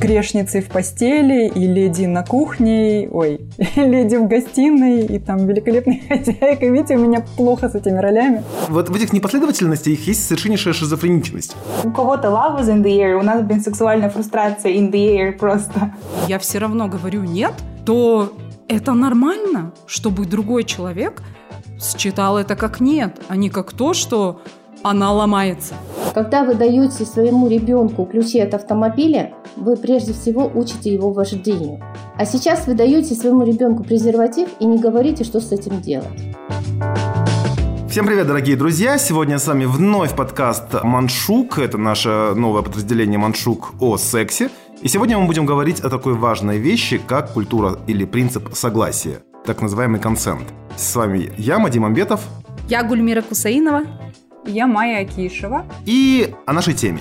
грешницей в постели, и леди на кухне, ой, леди в гостиной, и там великолепная хозяйка. Видите, у меня плохо с этими ролями. Вот в этих непоследовательностях есть совершеннейшая шизофреничность. У кого-то love is in the air, у нас, блин, сексуальная фрустрация in the air просто. Я все равно говорю нет, то это нормально, чтобы другой человек считал это как нет, а не как то, что она ломается. Когда вы даете своему ребенку ключи от автомобиля, вы прежде всего учите его вождению. А сейчас вы даете своему ребенку презерватив и не говорите, что с этим делать. Всем привет, дорогие друзья! Сегодня с вами вновь подкаст «Маншук». Это наше новое подразделение «Маншук» о сексе. И сегодня мы будем говорить о такой важной вещи, как культура или принцип согласия, так называемый консент. С вами я, Мадим Амбетов. Я Гульмира Кусаинова. Я Майя Акишева. И о нашей теме.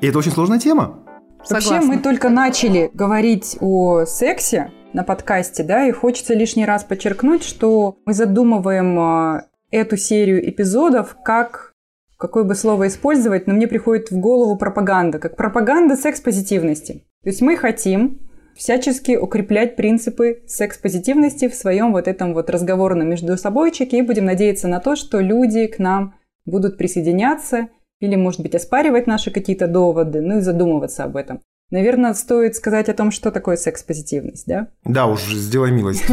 И это очень сложная тема. Согласна. Вообще мы только начали говорить о сексе на подкасте, да, и хочется лишний раз подчеркнуть, что мы задумываем а, эту серию эпизодов как какое бы слово использовать, но мне приходит в голову пропаганда, как пропаганда секс-позитивности. То есть мы хотим всячески укреплять принципы секс-позитивности в своем вот этом вот разговорном между собойчике и будем надеяться на то, что люди к нам будут присоединяться или, может быть, оспаривать наши какие-то доводы, ну и задумываться об этом. Наверное, стоит сказать о том, что такое секс-позитивность, да? Да, уж сделай милость.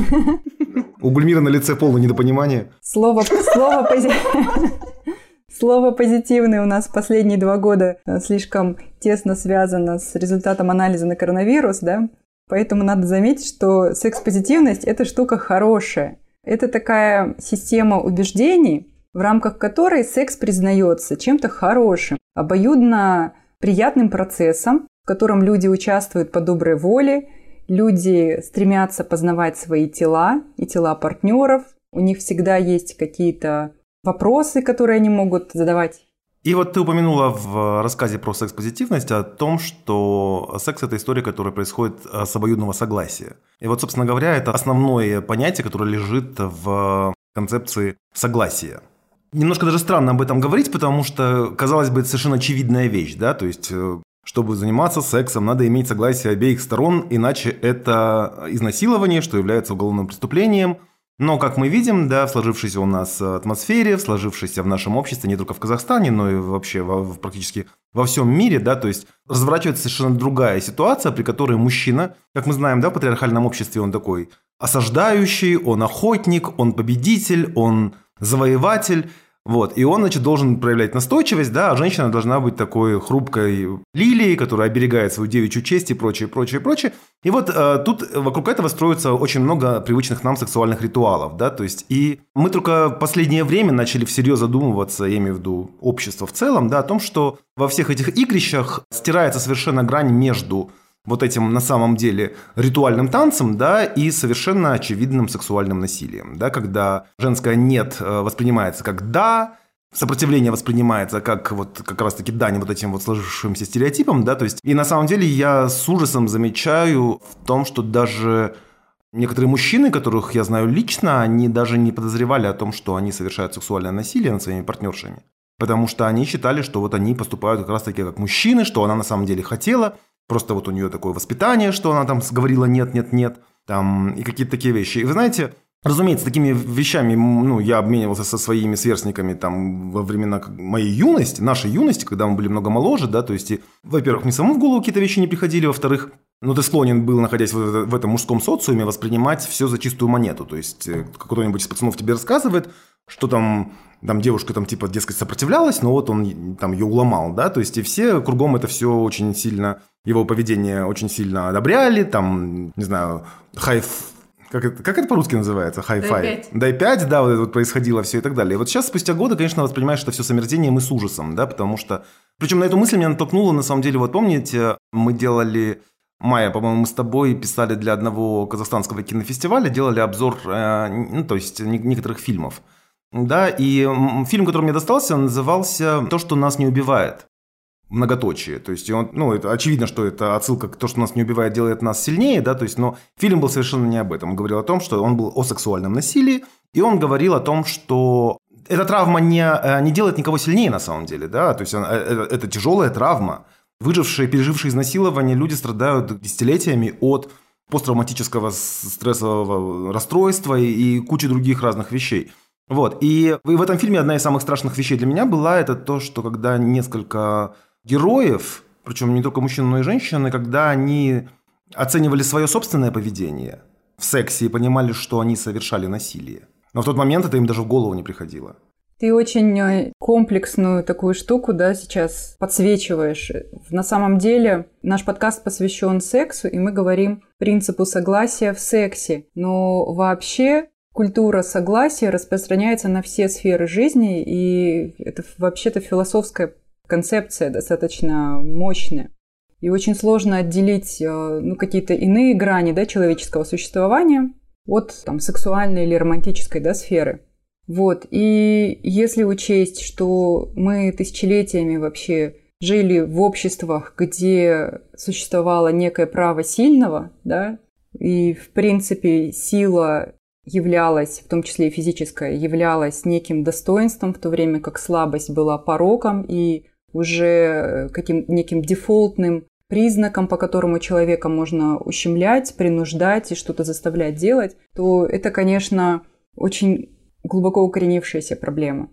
У Гульмира на лице полное недопонимание. Слово, слово, пози... Слово «позитивный» у нас последние два года э, слишком тесно связано с результатом анализа на коронавирус, да? Поэтому надо заметить, что секс-позитивность – это штука хорошая. Это такая система убеждений, в рамках которой секс признается чем-то хорошим, обоюдно приятным процессом, в котором люди участвуют по доброй воле, люди стремятся познавать свои тела и тела партнеров, у них всегда есть какие-то вопросы, которые они могут задавать. И вот ты упомянула в рассказе про секс-позитивность о том, что секс – это история, которая происходит э, с обоюдного согласия. И вот, собственно говоря, это основное понятие, которое лежит в концепции согласия. Немножко даже странно об этом говорить, потому что, казалось бы, это совершенно очевидная вещь, да, то есть э, чтобы заниматься сексом, надо иметь согласие обеих сторон, иначе это изнасилование, что является уголовным преступлением – но, как мы видим, да, в сложившейся у нас атмосфере, в сложившейся в нашем обществе, не только в Казахстане, но и вообще во, практически во всем мире, да, то есть разворачивается совершенно другая ситуация, при которой мужчина, как мы знаем, да, в патриархальном обществе он такой осаждающий, он охотник, он победитель, он завоеватель, вот, и он, значит, должен проявлять настойчивость, да, а женщина должна быть такой хрупкой лилией, которая оберегает свою девичью честь и прочее, прочее, прочее. И вот э, тут вокруг этого строится очень много привычных нам сексуальных ритуалов, да, то есть и мы только в последнее время начали всерьез задумываться, я имею в виду общество в целом, да, о том, что во всех этих игрищах стирается совершенно грань между вот этим на самом деле ритуальным танцем, да, и совершенно очевидным сексуальным насилием, да, когда женское «нет» э, воспринимается как «да», сопротивление воспринимается как вот как раз-таки дань вот этим вот сложившимся стереотипам, да, то есть и на самом деле я с ужасом замечаю в том, что даже некоторые мужчины, которых я знаю лично, они даже не подозревали о том, что они совершают сексуальное насилие над своими партнершами. Потому что они считали, что вот они поступают как раз-таки как мужчины, что она на самом деле хотела, Просто вот у нее такое воспитание, что она там говорила нет, нет, нет, там, и какие-то такие вещи. И вы знаете, Разумеется, такими вещами ну, я обменивался со своими сверстниками там, во времена моей юности, нашей юности, когда мы были много моложе, да, то есть, и, во-первых, мне самому в голову какие-то вещи не приходили, во-вторых, ну, ты склонен был, находясь в, в этом мужском социуме, воспринимать все за чистую монету, то есть, э, кто-нибудь из пацанов тебе рассказывает, что там там девушка там типа, дескать, сопротивлялась, но вот он там ее уломал, да, то есть и все кругом это все очень сильно, его поведение очень сильно одобряли, там, не знаю, хайф, как это, как это по-русски называется? Хай-фай. Дай 5, да, вот это вот происходило все и так далее. И вот сейчас, спустя годы, конечно, воспринимаешь это все с омерзением и с ужасом, да, потому что... Причем на эту мысль меня натолкнуло, на самом деле, вот помните, мы делали... Майя, по-моему, мы с тобой писали для одного казахстанского кинофестиваля, делали обзор, э, ну, то есть некоторых фильмов. Да, и фильм, который мне достался, назывался «То, что нас не убивает». Многоточие. То есть, он, ну, это очевидно, что это отсылка к «То, что нас не убивает, делает нас сильнее», да, то есть, но фильм был совершенно не об этом. Он говорил о том, что он был о сексуальном насилии, и он говорил о том, что эта травма не, э, не делает никого сильнее на самом деле, да, то есть, это, это тяжелая травма, выжившие, пережившие изнасилование люди страдают десятилетиями от посттравматического стрессового расстройства и кучи других разных вещей. Вот. И в этом фильме одна из самых страшных вещей для меня была это то, что когда несколько героев, причем не только мужчины, но и женщины, когда они оценивали свое собственное поведение в сексе и понимали, что они совершали насилие. Но в тот момент это им даже в голову не приходило. Ты очень э, комплексную такую штуку, да, сейчас подсвечиваешь. На самом деле наш подкаст посвящен сексу, и мы говорим принципу согласия в сексе. Но вообще культура согласия распространяется на все сферы жизни, и это вообще-то философская концепция достаточно мощная. И очень сложно отделить э, ну, какие-то иные грани да, человеческого существования от там, сексуальной или романтической да, сферы. Вот. И если учесть, что мы тысячелетиями вообще жили в обществах, где существовало некое право сильного, да, и, в принципе, сила являлась, в том числе и физическая, являлась неким достоинством, в то время как слабость была пороком и уже каким неким дефолтным признаком, по которому человека можно ущемлять, принуждать и что-то заставлять делать, то это, конечно, очень глубоко укоренившаяся проблема.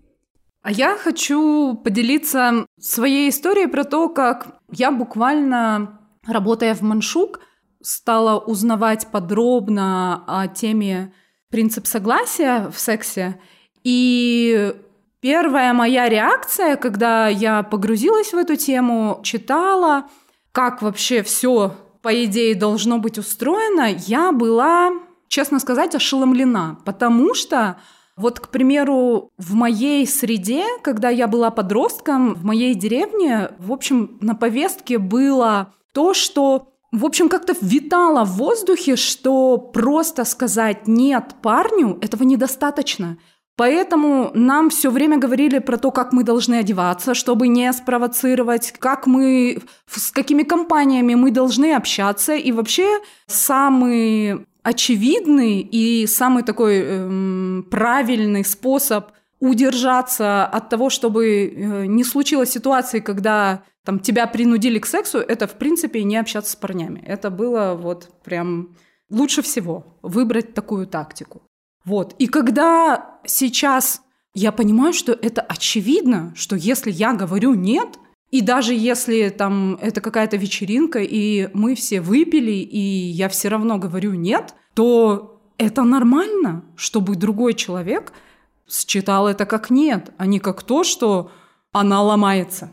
А я хочу поделиться своей историей про то, как я буквально, работая в Маншук, стала узнавать подробно о теме принцип согласия в сексе. И первая моя реакция, когда я погрузилась в эту тему, читала, как вообще все по идее должно быть устроено, я была, честно сказать, ошеломлена, потому что вот, к примеру, в моей среде, когда я была подростком, в моей деревне, в общем, на повестке было то, что в общем, как-то витало в воздухе, что просто сказать «нет» парню этого недостаточно. Поэтому нам все время говорили про то, как мы должны одеваться, чтобы не спровоцировать, как мы, с какими компаниями мы должны общаться. И вообще самый очевидный и самый такой эм, правильный способ удержаться от того, чтобы э, не случилось ситуации, когда там тебя принудили к сексу, это в принципе не общаться с парнями. Это было вот прям лучше всего выбрать такую тактику. Вот. И когда сейчас я понимаю, что это очевидно, что если я говорю нет, и даже если там это какая-то вечеринка, и мы все выпили, и я все равно говорю нет, то это нормально, чтобы другой человек считал это как нет, а не как то, что она ломается.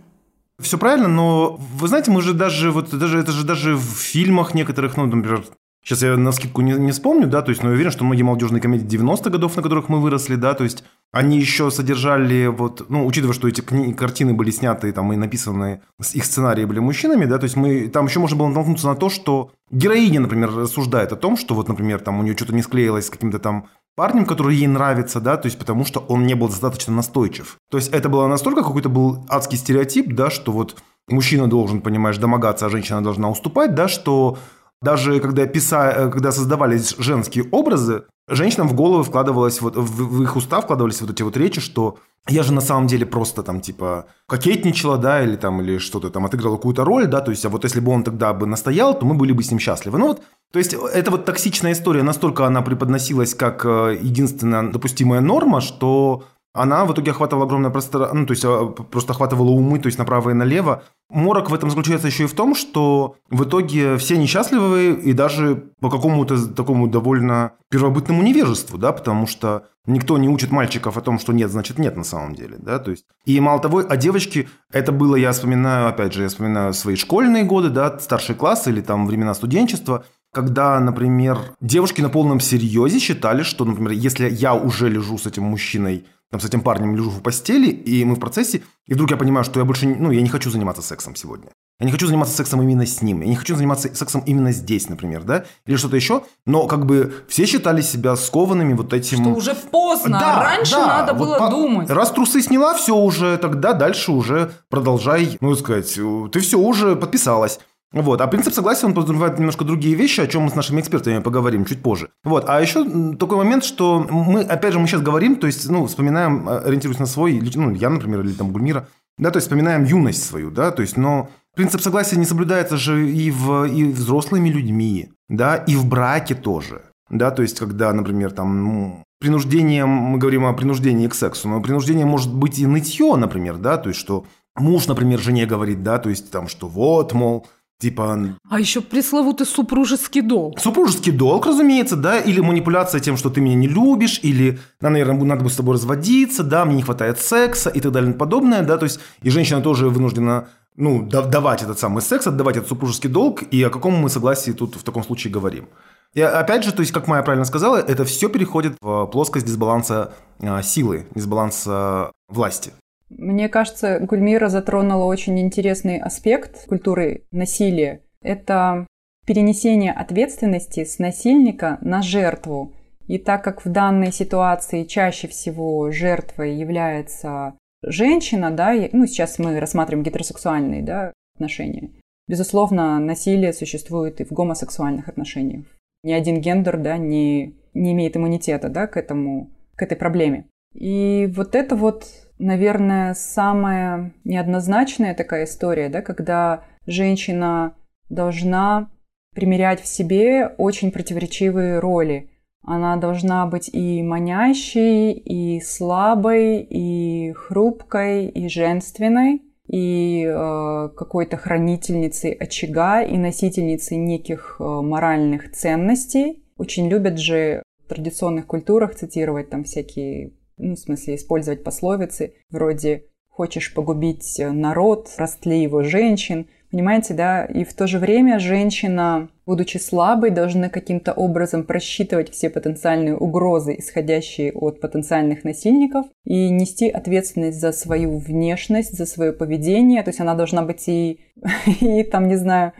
Все правильно, но вы знаете, мы же даже вот даже это же даже в фильмах некоторых, ну, например, Сейчас я на скидку не, не вспомню, да, то есть, но я уверен, что многие молодежные комедии 90-х годов, на которых мы выросли, да, то есть они еще содержали вот, ну, учитывая, что эти кни- картины были сняты там и написаны, их сценарии были мужчинами, да, то есть мы, там еще можно было натолкнуться на то, что героиня, например, рассуждает о том, что вот, например, там у нее что-то не склеилось с каким-то там парнем, который ей нравится, да, то есть потому что он не был достаточно настойчив. То есть это было настолько какой-то был адский стереотип, да, что вот мужчина должен, понимаешь, домогаться, а женщина должна уступать, да, что даже когда, писа... Э, когда создавались женские образы, женщинам в голову вкладывалось, вот, в их уста вкладывались вот эти вот речи, что я же на самом деле просто там типа кокетничала, да, или там, или что-то там отыграла какую-то роль, да, то есть, а вот если бы он тогда бы настоял, то мы были бы с ним счастливы. Ну вот, то есть, эта вот токсичная история, настолько она преподносилась как э, единственная допустимая норма, что она в итоге охватывала огромное пространство, ну, то есть а, просто охватывала умы, то есть направо и налево. Морок в этом заключается еще и в том, что в итоге все несчастливы и даже по какому-то такому довольно первобытному невежеству, да, потому что никто не учит мальчиков о том, что нет, значит нет на самом деле, да, то есть. И мало того, а девочки, это было, я вспоминаю, опять же, я вспоминаю свои школьные годы, да, старший класс или там времена студенчества, когда, например, девушки на полном серьезе считали, что, например, если я уже лежу с этим мужчиной там, с этим парнем лежу в постели, и мы в процессе, и вдруг я понимаю, что я больше, ну, я не хочу заниматься сексом сегодня. Я не хочу заниматься сексом именно с ним. Я не хочу заниматься сексом именно здесь, например, да? Или что-то еще. Но как бы все считали себя скованными вот этим... Что уже поздно. Да, Раньше да, надо вот было по... думать. Раз трусы сняла, все уже, тогда дальше уже продолжай, ну, сказать, ты все уже подписалась. Вот. А принцип согласия, он подразумевает немножко другие вещи, о чем мы с нашими экспертами поговорим чуть позже. Вот. А еще такой момент, что мы, опять же, мы сейчас говорим, то есть, ну, вспоминаем, ориентируясь на свой, ну, я, например, или там Гульмира, да, то есть вспоминаем юность свою, да, то есть, но принцип согласия не соблюдается же и, в, и взрослыми людьми, да, и в браке тоже. Да, то есть, когда, например, там, ну, принуждением, мы говорим о принуждении к сексу, но принуждение может быть и нытье, например, да, то есть, что муж, например, жене говорит, да, то есть, там, что вот, мол, Типа... А еще пресловутый супружеский долг. Супружеский долг, разумеется, да, или манипуляция тем, что ты меня не любишь, или, да, наверное, надо бы с тобой разводиться, да, мне не хватает секса и так далее и подобное, да, то есть и женщина тоже вынуждена ну, давать этот самый секс, отдавать этот супружеский долг, и о каком мы согласии тут в таком случае говорим. И опять же, то есть, как Майя правильно сказала, это все переходит в плоскость дисбаланса а, силы, дисбаланса власти. Мне кажется, Гульмира затронула очень интересный аспект культуры насилия. Это перенесение ответственности с насильника на жертву. И так как в данной ситуации чаще всего жертвой является женщина, да, ну сейчас мы рассматриваем гетеросексуальные да, отношения, безусловно, насилие существует и в гомосексуальных отношениях. Ни один гендер да, не, не имеет иммунитета да, к, этому, к этой проблеме. И вот это вот наверное, самая неоднозначная такая история, да, когда женщина должна примерять в себе очень противоречивые роли. Она должна быть и манящей, и слабой, и хрупкой, и женственной, и э, какой-то хранительницей очага, и носительницей неких э, моральных ценностей. Очень любят же в традиционных культурах цитировать там всякие ну, в смысле использовать пословицы вроде «хочешь погубить народ, растли его женщин», Понимаете, да? И в то же время женщина, будучи слабой, должна каким-то образом просчитывать все потенциальные угрозы, исходящие от потенциальных насильников, и нести ответственность за свою внешность, за свое поведение. То есть она должна быть и, и там, не знаю,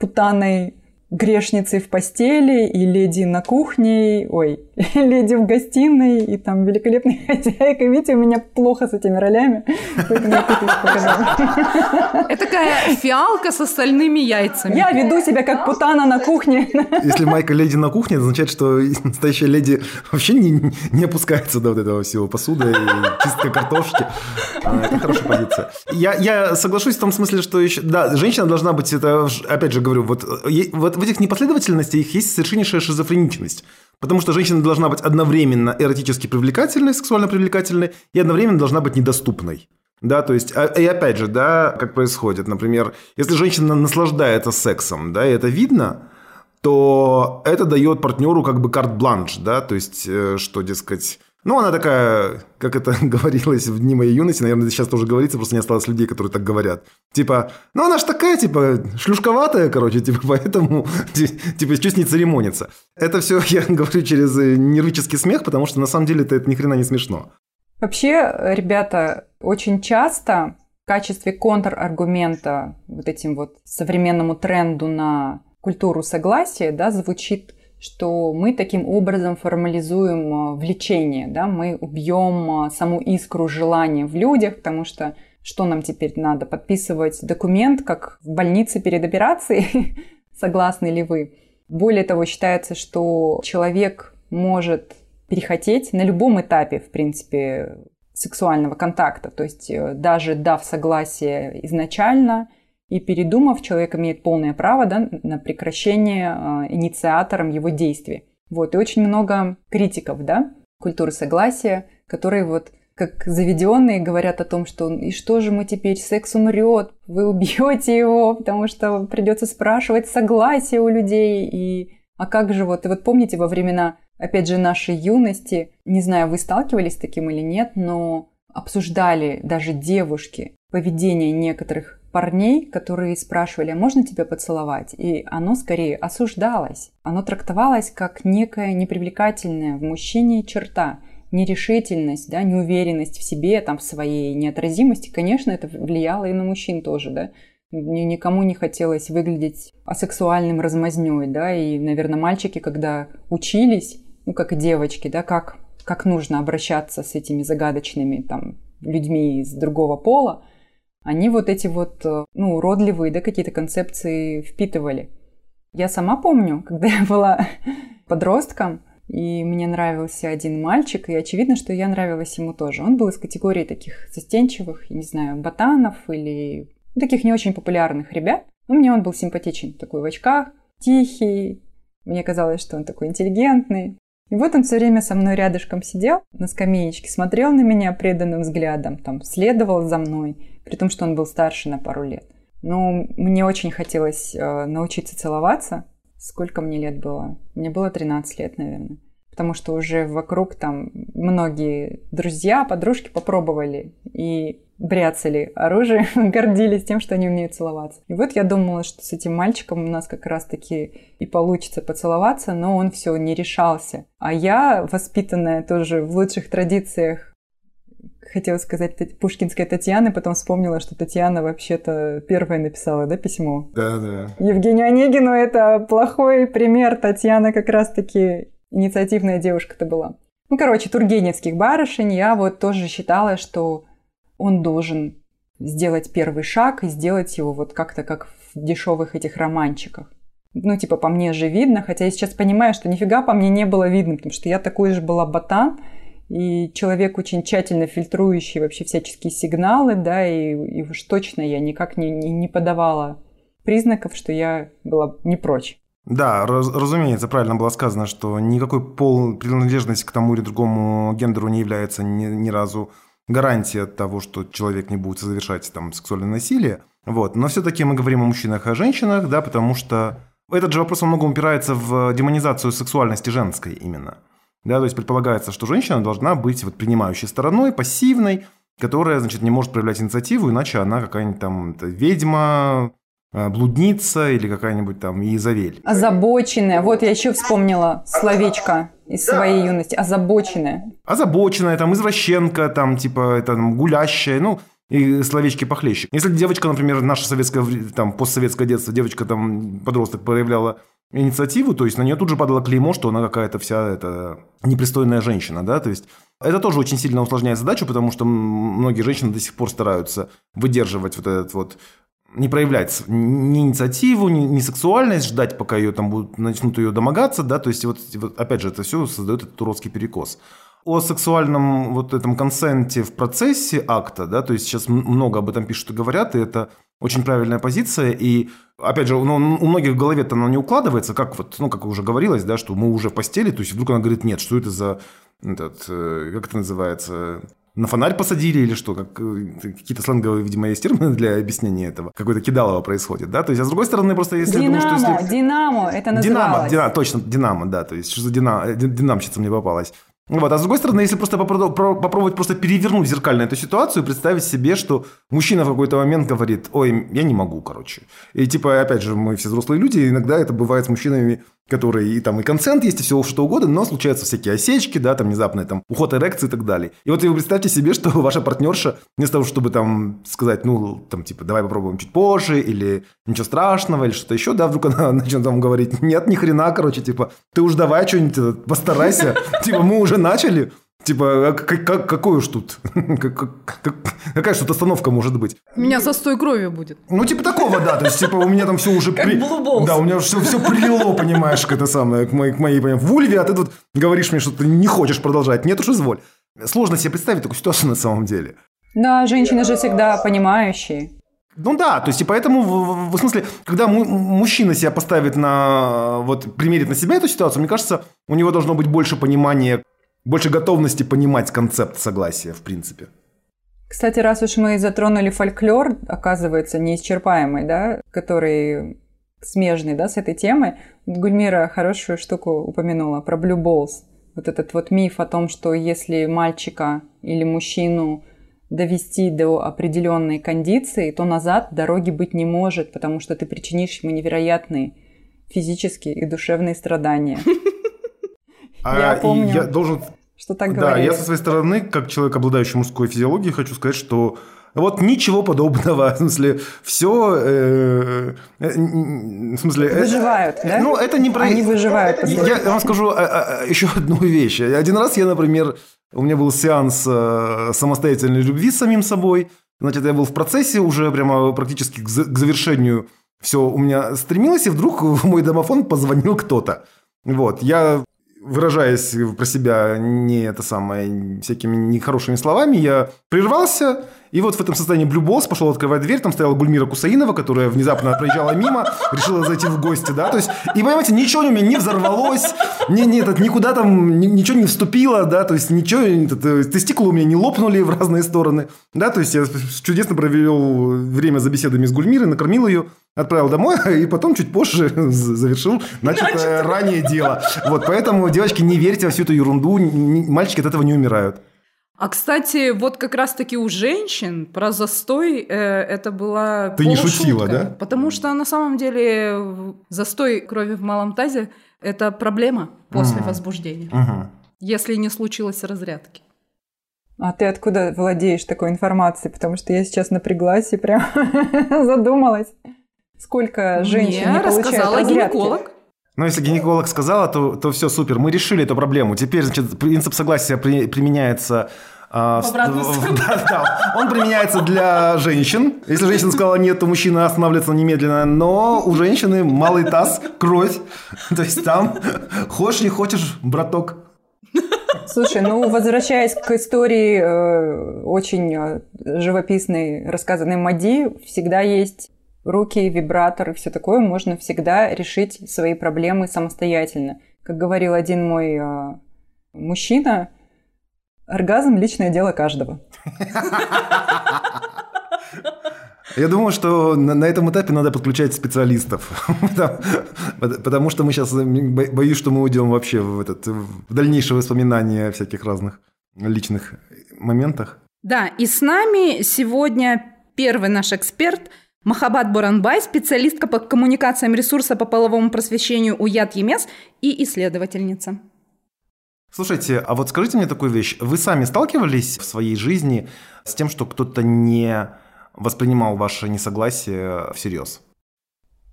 путаной грешницей в постели, и леди на кухне, ой, леди в гостиной, и там великолепная хозяйка. Видите, у меня плохо с этими ролями, поэтому я Это такая фиалка с остальными яйцами. Я веду себя как путана на кухне. Если Майка леди на кухне, это означает, что настоящая леди вообще не, не опускается до вот этого всего посуды и чистка картошки. А, это хорошая позиция. Я, я соглашусь в том смысле, что еще, да, женщина должна быть, это, опять же говорю, вот, вот в этих непоследовательностях есть совершеннейшая шизофреничность. Потому что женщина должна быть одновременно эротически привлекательной, сексуально привлекательной, и одновременно должна быть недоступной. Да, то есть, а, и опять же, да, как происходит, например, если женщина наслаждается сексом, да, и это видно, то это дает партнеру как бы карт-бланш, да, то есть, э, что, дескать, ну, она такая, как это говорилось в дни моей юности, наверное, сейчас тоже говорится, просто не осталось людей, которые так говорят. Типа, ну, она ж такая, типа, шлюшковатая, короче, типа, поэтому, типа, чуть не церемонится. Это все я говорю через э, нервический смех, потому что на самом деле это, это ни хрена не смешно. Вообще, ребята, очень часто в качестве контраргумента вот этим вот современному тренду на культуру согласия, да, звучит что мы таким образом формализуем а, влечение, да, мы убьем а, саму искру желания в людях, потому что что нам теперь надо? Подписывать документ, как в больнице перед операцией? Согласны ли вы? Более того, считается, что человек может перехотеть на любом этапе, в принципе, сексуального контакта. То есть э, даже дав согласие изначально, и передумав, человек имеет полное право да, на прекращение э, инициатором его действий. Вот. И очень много критиков да, культуры согласия, которые вот как заведенные говорят о том, что и что же мы теперь, секс умрет, вы убьете его, потому что придется спрашивать согласие у людей. И а как же вот, и вот помните во времена, опять же, нашей юности, не знаю, вы сталкивались с таким или нет, но обсуждали даже девушки поведение некоторых парней, которые спрашивали, а можно тебя поцеловать? И оно скорее осуждалось. Оно трактовалось как некая непривлекательная в мужчине черта, нерешительность, да, неуверенность в себе, там, в своей неотразимости. Конечно, это влияло и на мужчин тоже, да. Никому не хотелось выглядеть асексуальным размазнёй, да, и, наверное, мальчики, когда учились, ну, как и девочки, да, как, как нужно обращаться с этими загадочными там людьми из другого пола, они вот эти вот, э, ну, уродливые, да, какие-то концепции впитывали. Я сама помню, когда я была подростком, и мне нравился один мальчик, и очевидно, что я нравилась ему тоже. Он был из категории таких застенчивых, не знаю, ботанов или таких не очень популярных ребят. Но мне он был симпатичен, такой в очках, тихий. Мне казалось, что он такой интеллигентный. И вот он все время со мной рядышком сидел на скамеечке, смотрел на меня преданным взглядом, там, следовал за мной, при том, что он был старше на пару лет. Но мне очень хотелось э, научиться целоваться. Сколько мне лет было? Мне было 13 лет, наверное. Потому что уже вокруг там многие друзья, подружки попробовали. И бряцали оружие, гордились тем, что они умеют целоваться. И вот я думала, что с этим мальчиком у нас как раз-таки и получится поцеловаться, но он все не решался. А я, воспитанная тоже в лучших традициях, хотела сказать Пушкинской Татьяны, потом вспомнила, что Татьяна вообще-то первая написала, да, письмо? Да, да. Евгению Онегину это плохой пример. Татьяна как раз-таки инициативная девушка-то была. Ну, короче, тургеневских барышень я вот тоже считала, что он должен сделать первый шаг и сделать его вот как-то как в дешевых этих романчиках. Ну, типа, по мне же видно, хотя я сейчас понимаю, что нифига по мне не было видно, потому что я такой же была ботан, и человек очень тщательно фильтрующий вообще всяческие сигналы, да, и, и уж точно я никак не, не, не подавала признаков, что я была не прочь. Да, раз, разумеется, правильно было сказано, что никакой пол принадлежности к тому или другому гендеру не является ни, ни разу гарантия того, что человек не будет совершать там сексуальное насилие. Вот. Но все-таки мы говорим о мужчинах и о женщинах, да, потому что этот же вопрос во многом упирается в демонизацию сексуальности женской именно. Да, то есть предполагается, что женщина должна быть вот принимающей стороной, пассивной, которая, значит, не может проявлять инициативу, иначе она какая-нибудь там ведьма, э, блудница или какая-нибудь там Иезавель. Озабоченная. Вот я еще вспомнила словечко из да. своей юности. Озабоченная. Озабоченная, там, извращенка, там, типа, это, там, гулящая, ну, и словечки похлеще. Если девочка, например, наше советское, там, постсоветское детство, девочка, там, подросток проявляла инициативу, то есть на нее тут же падало клеймо, что она какая-то вся эта непристойная женщина, да, то есть это тоже очень сильно усложняет задачу, потому что многие женщины до сих пор стараются выдерживать вот этот вот не проявлять ни инициативу, ни, ни сексуальность, ждать, пока ее там будут, начнут ее домогаться, да, то есть вот, вот опять же это все создает этот уродский перекос. О сексуальном вот этом консенте в процессе акта, да, то есть сейчас много об этом пишут и говорят, и это очень правильная позиция, и опять же, ну, у многих в голове-то оно не укладывается, как вот, ну, как уже говорилось, да, что мы уже в постели, то есть вдруг она говорит, нет, что это за этот, э, как это называется, на фонарь посадили или что? Как, э, какие-то сленговые, видимо, есть термины для объяснения этого. Какое-то кидалово происходит, да? То есть, а с другой стороны, просто если... Динамо, думаю, что если... Динамо, это называлось. Динамо, динамо, точно, Динамо, да. То есть, что за динамо, динамщица мне попалась. Вот. А с другой стороны, если просто попробовать просто перевернуть зеркально эту ситуацию, представить себе, что мужчина в какой-то момент говорит, ой, я не могу, короче. И типа, опять же, мы все взрослые люди, иногда это бывает с мужчинами, которые и там и консент есть, и все что угодно, но случаются всякие осечки, да, там внезапные там уход эрекции и так далее. И вот вы представьте себе, что ваша партнерша, вместо того, чтобы там сказать, ну, там, типа, давай попробуем чуть позже, или ничего страшного, или что-то еще, да, вдруг она начнет вам говорить, нет, ни хрена, короче, типа, ты уж давай что-нибудь постарайся, типа, мы уже начали, Типа, а как, как, какой уж тут? Какая ж тут остановка может быть? У меня застой крови будет. Ну, типа такого, да. То есть, типа, у меня там все уже... При... Да, у меня все, все прилило, понимаешь, к это самое, к моей, к моей понимаешь, вульве, а ты тут говоришь мне, что ты не хочешь продолжать. Нет уж, изволь. Сложно себе представить такую ситуацию на самом деле. Да, женщины же всегда понимающие. Ну да, то есть и поэтому, в, в смысле, когда мужчина себя поставит на, вот, примерит на себя эту ситуацию, мне кажется, у него должно быть больше понимания больше готовности понимать концепт согласия, в принципе. Кстати, раз уж мы затронули фольклор, оказывается, неисчерпаемый, да, который смежный, да, с этой темой, Гульмира хорошую штуку упомянула про Blue Balls. Вот этот вот миф о том, что если мальчика или мужчину довести до определенной кондиции, то назад дороги быть не может, потому что ты причинишь ему невероятные физические и душевные страдания. А я помню. Я должен что так говорили. Да, я со своей стороны, как человек, обладающий мужской физиологией, хочу сказать, что вот ничего подобного. В смысле, все... Э, э, в смысле... Э, выживают, э, да? Ну, это не про... Они выживают. Я, я вам скажу а, а, еще одну вещь. Один раз я, например, у меня был сеанс э, самостоятельной любви с самим собой. Значит, я был в процессе уже прямо практически к завершению. Все у меня стремилось, и вдруг в мой домофон позвонил кто-то. Вот, я выражаясь про себя не это самое, всякими нехорошими словами, я прервался И вот в этом состоянии Blue Balls пошел открывать дверь, там стояла Гульмира Кусаинова, которая внезапно проезжала мимо, решила зайти в гости, да, то есть, и понимаете, ничего у меня не взорвалось, ни, ни, этот, никуда там ни, ничего не вступило, да, то есть, ничего, это, тестикулы у меня не лопнули в разные стороны, да, то есть, я чудесно провел время за беседами с Гульмирой, накормил ее, отправил домой, и потом чуть позже завершил начатое ранее дело. Вот, поэтому, девочки, не верьте во всю эту ерунду, мальчики от этого не умирают. А, кстати, вот как раз-таки у женщин про застой э, это была Ты не шутила, да? Потому что на самом деле застой крови в малом тазе – это проблема после mm. возбуждения, mm-hmm. если не случилось разрядки. А ты откуда владеешь такой информацией? Потому что я сейчас напряглась и прям задумалась. Сколько женщин Мне не получают рассказала разрядки? гинеколог. Ну, если гинеколог сказала, то, то все супер. Мы решили эту проблему. Теперь, значит, принцип согласия при, применяется а, в да, да. Он применяется для женщин. Если женщина сказала нет, то мужчина останавливается немедленно. Но у женщины малый таз, кровь. То есть там хочешь не хочешь, браток. Слушай, ну возвращаясь к истории э, очень э, живописной, рассказанной Мади, всегда есть руки, вибратор и все такое, можно всегда решить свои проблемы самостоятельно. Как говорил один мой э, мужчина, оргазм – личное дело каждого. Я думаю, что на, на этом этапе надо подключать специалистов, потому что мы сейчас боюсь, что мы уйдем вообще в, этот, в дальнейшее воспоминание о всяких разных личных моментах. Да, и с нами сегодня первый наш эксперт – Махабат Буранбай, специалистка по коммуникациям ресурса по половому просвещению УЯД ЕМЕС и исследовательница. Слушайте, а вот скажите мне такую вещь. Вы сами сталкивались в своей жизни с тем, что кто-то не воспринимал ваше несогласие всерьез?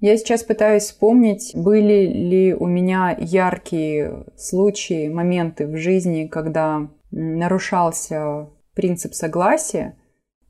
Я сейчас пытаюсь вспомнить, были ли у меня яркие случаи, моменты в жизни, когда нарушался принцип согласия,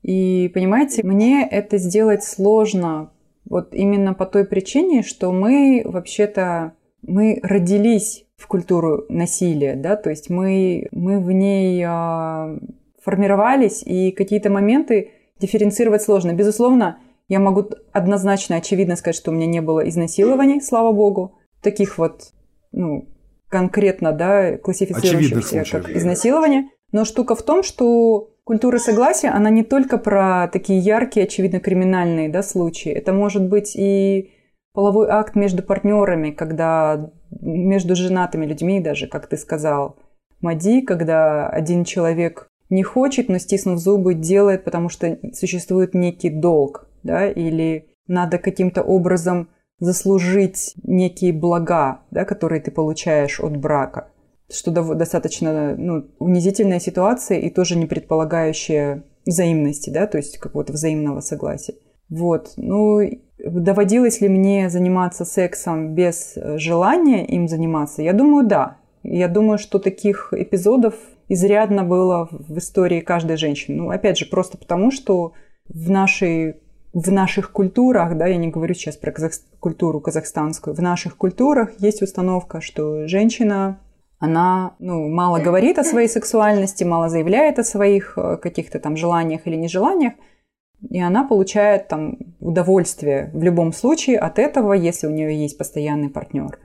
и, понимаете, мне это сделать сложно вот именно по той причине, что мы вообще-то, мы родились в культуру насилия, да, то есть мы, мы в ней э, формировались, и какие-то моменты дифференцировать сложно. Безусловно, я могу однозначно, очевидно сказать, что у меня не было изнасилований, слава богу, таких вот, ну, конкретно, да, классифицирующихся как изнасилование. Но штука в том, что Культура согласия, она не только про такие яркие, очевидно, криминальные да, случаи. Это может быть и половой акт между партнерами, когда между женатыми людьми даже, как ты сказал, Мади, когда один человек не хочет, но стиснув зубы, делает, потому что существует некий долг, да, или надо каким-то образом заслужить некие блага, да, которые ты получаешь от брака что достаточно ну, унизительная ситуация и тоже не предполагающая взаимности, да, то есть какого-то взаимного согласия. Вот. Ну, доводилось ли мне заниматься сексом без э, желания им заниматься? Я думаю, да. Я думаю, что таких эпизодов изрядно было в истории каждой женщины. Ну, опять же, просто потому, что в нашей в наших культурах, да, я не говорю сейчас про казах... культуру казахстанскую, в наших культурах есть установка, что женщина она ну, мало говорит о своей сексуальности, мало заявляет о своих э, каких-то там желаниях или нежеланиях, и она получает там удовольствие в любом случае от этого, если у нее есть постоянный партнер.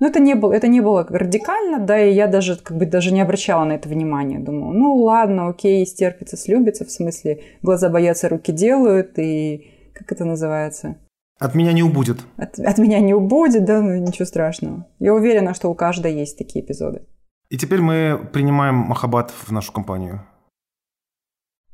Но это не было, это не было радикально, да, и я даже как бы даже не обращала на это внимания. Думала, ну ладно, окей, стерпится, слюбится, в смысле глаза боятся, руки делают, и как это называется? От меня не убудет. От, от меня не убудет, да, ну ничего страшного. Я уверена, что у каждой есть такие эпизоды. И теперь мы принимаем Махабат в нашу компанию.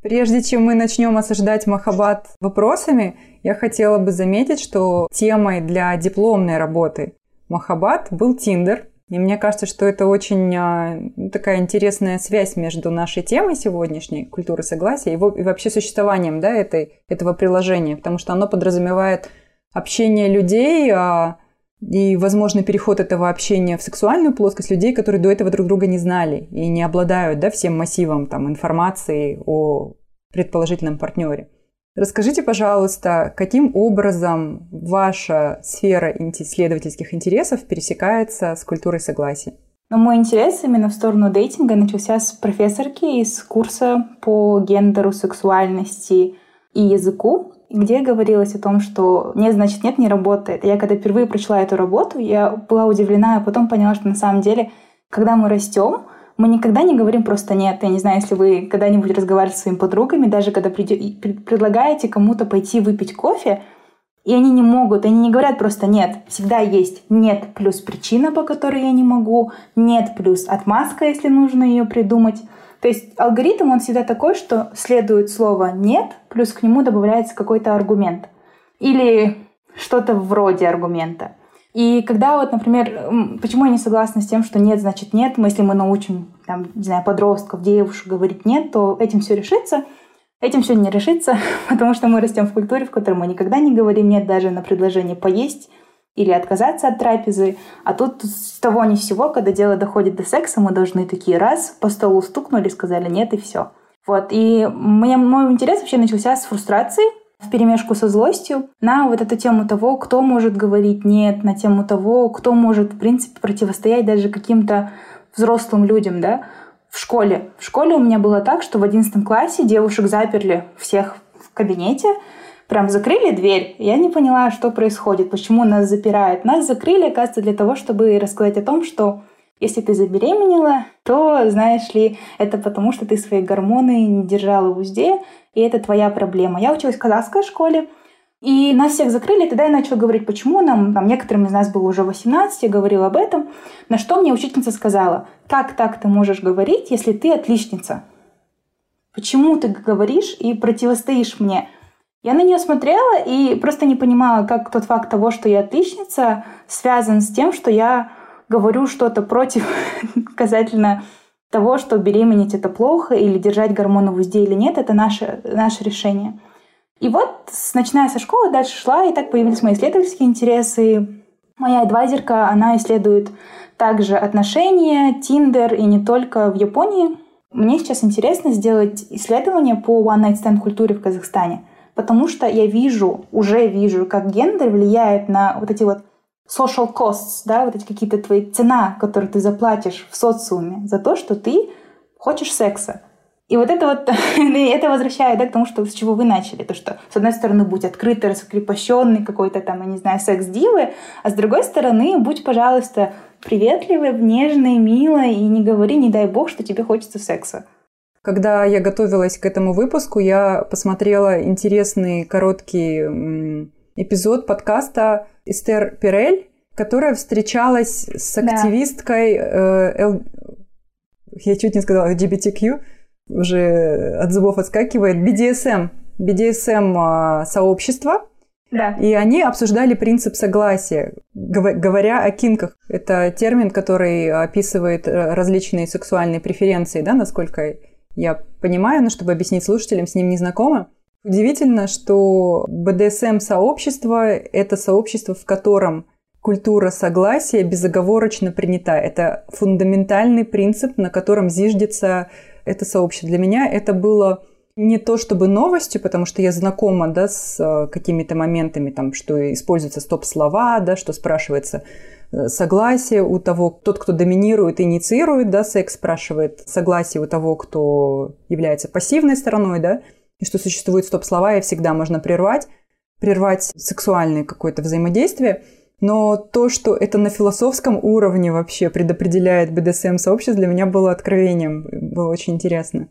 Прежде чем мы начнем осаждать Махабат вопросами, я хотела бы заметить, что темой для дипломной работы Махабат был Тиндер. И мне кажется, что это очень а, ну, такая интересная связь между нашей темой сегодняшней, культуры согласия, и, и вообще существованием да, этой, этого приложения, потому что оно подразумевает общение людей а, и возможный переход этого общения в сексуальную плоскость людей, которые до этого друг друга не знали и не обладают да, всем массивом там, информации о предположительном партнере. Расскажите, пожалуйста, каким образом ваша сфера исследовательских интересов пересекается с культурой согласия? Но мой интерес именно в сторону дейтинга начался с профессорки из курса по гендеру, сексуальности и языку, где говорилось о том, что «нет, значит нет» не работает. Я когда впервые прочла эту работу, я была удивлена, а потом поняла, что на самом деле, когда мы растем, мы никогда не говорим просто «нет». Я не знаю, если вы когда-нибудь разговаривали с своими подругами, даже когда предлагаете кому-то пойти выпить кофе, и они не могут, они не говорят просто «нет». Всегда есть «нет» плюс причина, по которой я не могу, «нет» плюс отмазка, если нужно ее придумать. То есть алгоритм, он всегда такой, что следует слово «нет», плюс к нему добавляется какой-то аргумент. Или что-то вроде аргумента. И когда вот, например, почему я не согласна с тем, что нет, значит нет, мы, если мы научим, там, не знаю, подростков, девушек говорить нет, то этим все решится – Этим все не решится, потому что мы растем в культуре, в которой мы никогда не говорим «нет» даже на предложение поесть или отказаться от трапезы. А тут с того ни сего, когда дело доходит до секса, мы должны такие раз по столу стукнули, сказали «нет» и все. Вот. И мне, мой интерес вообще начался с фрустрации, в перемешку со злостью на вот эту тему того, кто может говорить «нет», на тему того, кто может, в принципе, противостоять даже каким-то взрослым людям, да, в школе. В школе у меня было так, что в 11 классе девушек заперли всех в кабинете, прям закрыли дверь. Я не поняла, что происходит, почему нас запирают. Нас закрыли, оказывается, для того, чтобы рассказать о том, что если ты забеременела, то, знаешь ли, это потому, что ты свои гормоны не держала в узде, и это твоя проблема. Я училась в казахской школе, и нас всех закрыли, тогда я начала говорить, почему нам, там, некоторым из нас было уже 18, я говорила об этом, на что мне учительница сказала, как так ты можешь говорить, если ты отличница? Почему ты говоришь и противостоишь мне? Я на нее смотрела и просто не понимала, как тот факт того, что я отличница, связан с тем, что я говорю что-то против касательно того, что беременеть это плохо, или держать гормоны в узде или нет, это наше, наше решение. И вот, начиная со школы, дальше шла, и так появились мои исследовательские интересы. Моя адвайзерка, она исследует также отношения, Тиндер и не только в Японии. Мне сейчас интересно сделать исследование по One Night Stand культуре в Казахстане, потому что я вижу, уже вижу, как гендер влияет на вот эти вот social costs, да, вот эти какие-то твои цена, которые ты заплатишь в социуме за то, что ты хочешь секса. И вот это вот, это возвращает да, к тому, что, с чего вы начали. То, что, с одной стороны, будь открытый, раскрепощенный, какой-то там, я не знаю, секс-дивы, а с другой стороны, будь, пожалуйста, приветливый, нежный, милый, и не говори, не дай бог, что тебе хочется секса. Когда я готовилась к этому выпуску, я посмотрела интересный короткий эпизод подкаста Эстер Пирель, которая встречалась с активисткой, да. э, L... я чуть не сказала LGBTQ, уже от зубов отскакивает, BDSM, BDSM а, сообщество. Да. И они обсуждали принцип согласия, говоря о кинках. Это термин, который описывает э, различные сексуальные преференции, да, насколько я понимаю, но чтобы объяснить слушателям, с ним не знакома. Удивительно, что BDSM-сообщество – это сообщество, в котором культура согласия безоговорочно принята. Это фундаментальный принцип, на котором зиждется это сообщество. Для меня это было не то чтобы новостью, потому что я знакома да, с э, какими-то моментами, там, что используются стоп-слова, да, что спрашивается согласие у того, тот, кто доминирует, инициирует, да, секс спрашивает согласие у того, кто является пассивной стороной, да, и что существуют стоп-слова, и всегда можно прервать, прервать сексуальное какое-то взаимодействие – но то, что это на философском уровне вообще предопределяет BDSM-сообщество, для меня было откровением. Было очень интересно.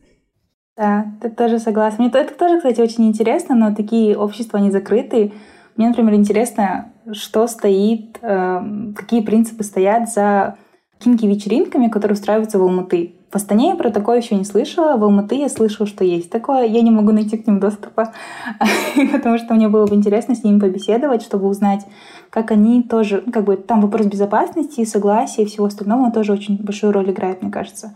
Да, ты тоже согласна. Мне это тоже, кстати, очень интересно, но такие общества, они закрытые. Мне, например, интересно, что стоит, э, какие принципы стоят за кинки-вечеринками, которые устраиваются в Алматы. В Астане я про такое еще не слышала, в Алматы я слышала, что есть такое. Я не могу найти к ним доступа, потому что мне было бы интересно с ними побеседовать, чтобы узнать, как они тоже, как бы там вопрос безопасности, согласия и всего остального тоже очень большую роль играет, мне кажется.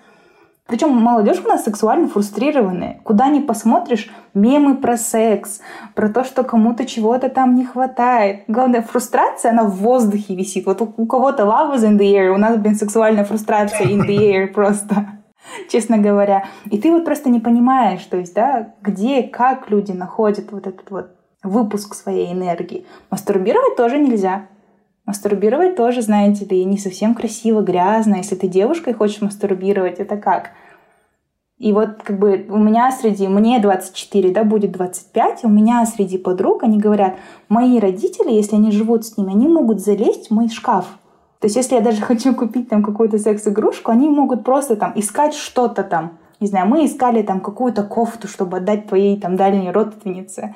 Причем молодежь у нас сексуально фрустрированная. Куда ни посмотришь, мемы про секс, про то, что кому-то чего-то там не хватает. Главное, фрустрация, она в воздухе висит. Вот у, у кого-то love is in the air, у нас, блин, сексуальная фрустрация in the air просто, честно говоря. И ты вот просто не понимаешь, то есть, да, где, как люди находят вот этот вот выпуск своей энергии. Мастурбировать тоже нельзя. Мастурбировать тоже, знаете ли, не совсем красиво, грязно. Если ты девушка и хочешь мастурбировать, это как? И вот как бы у меня среди, мне 24, да, будет 25, у меня среди подруг, они говорят, мои родители, если они живут с ними, они могут залезть в мой шкаф. То есть если я даже хочу купить там какую-то секс-игрушку, они могут просто там искать что-то там. Не знаю, мы искали там какую-то кофту, чтобы отдать твоей там дальней родственнице.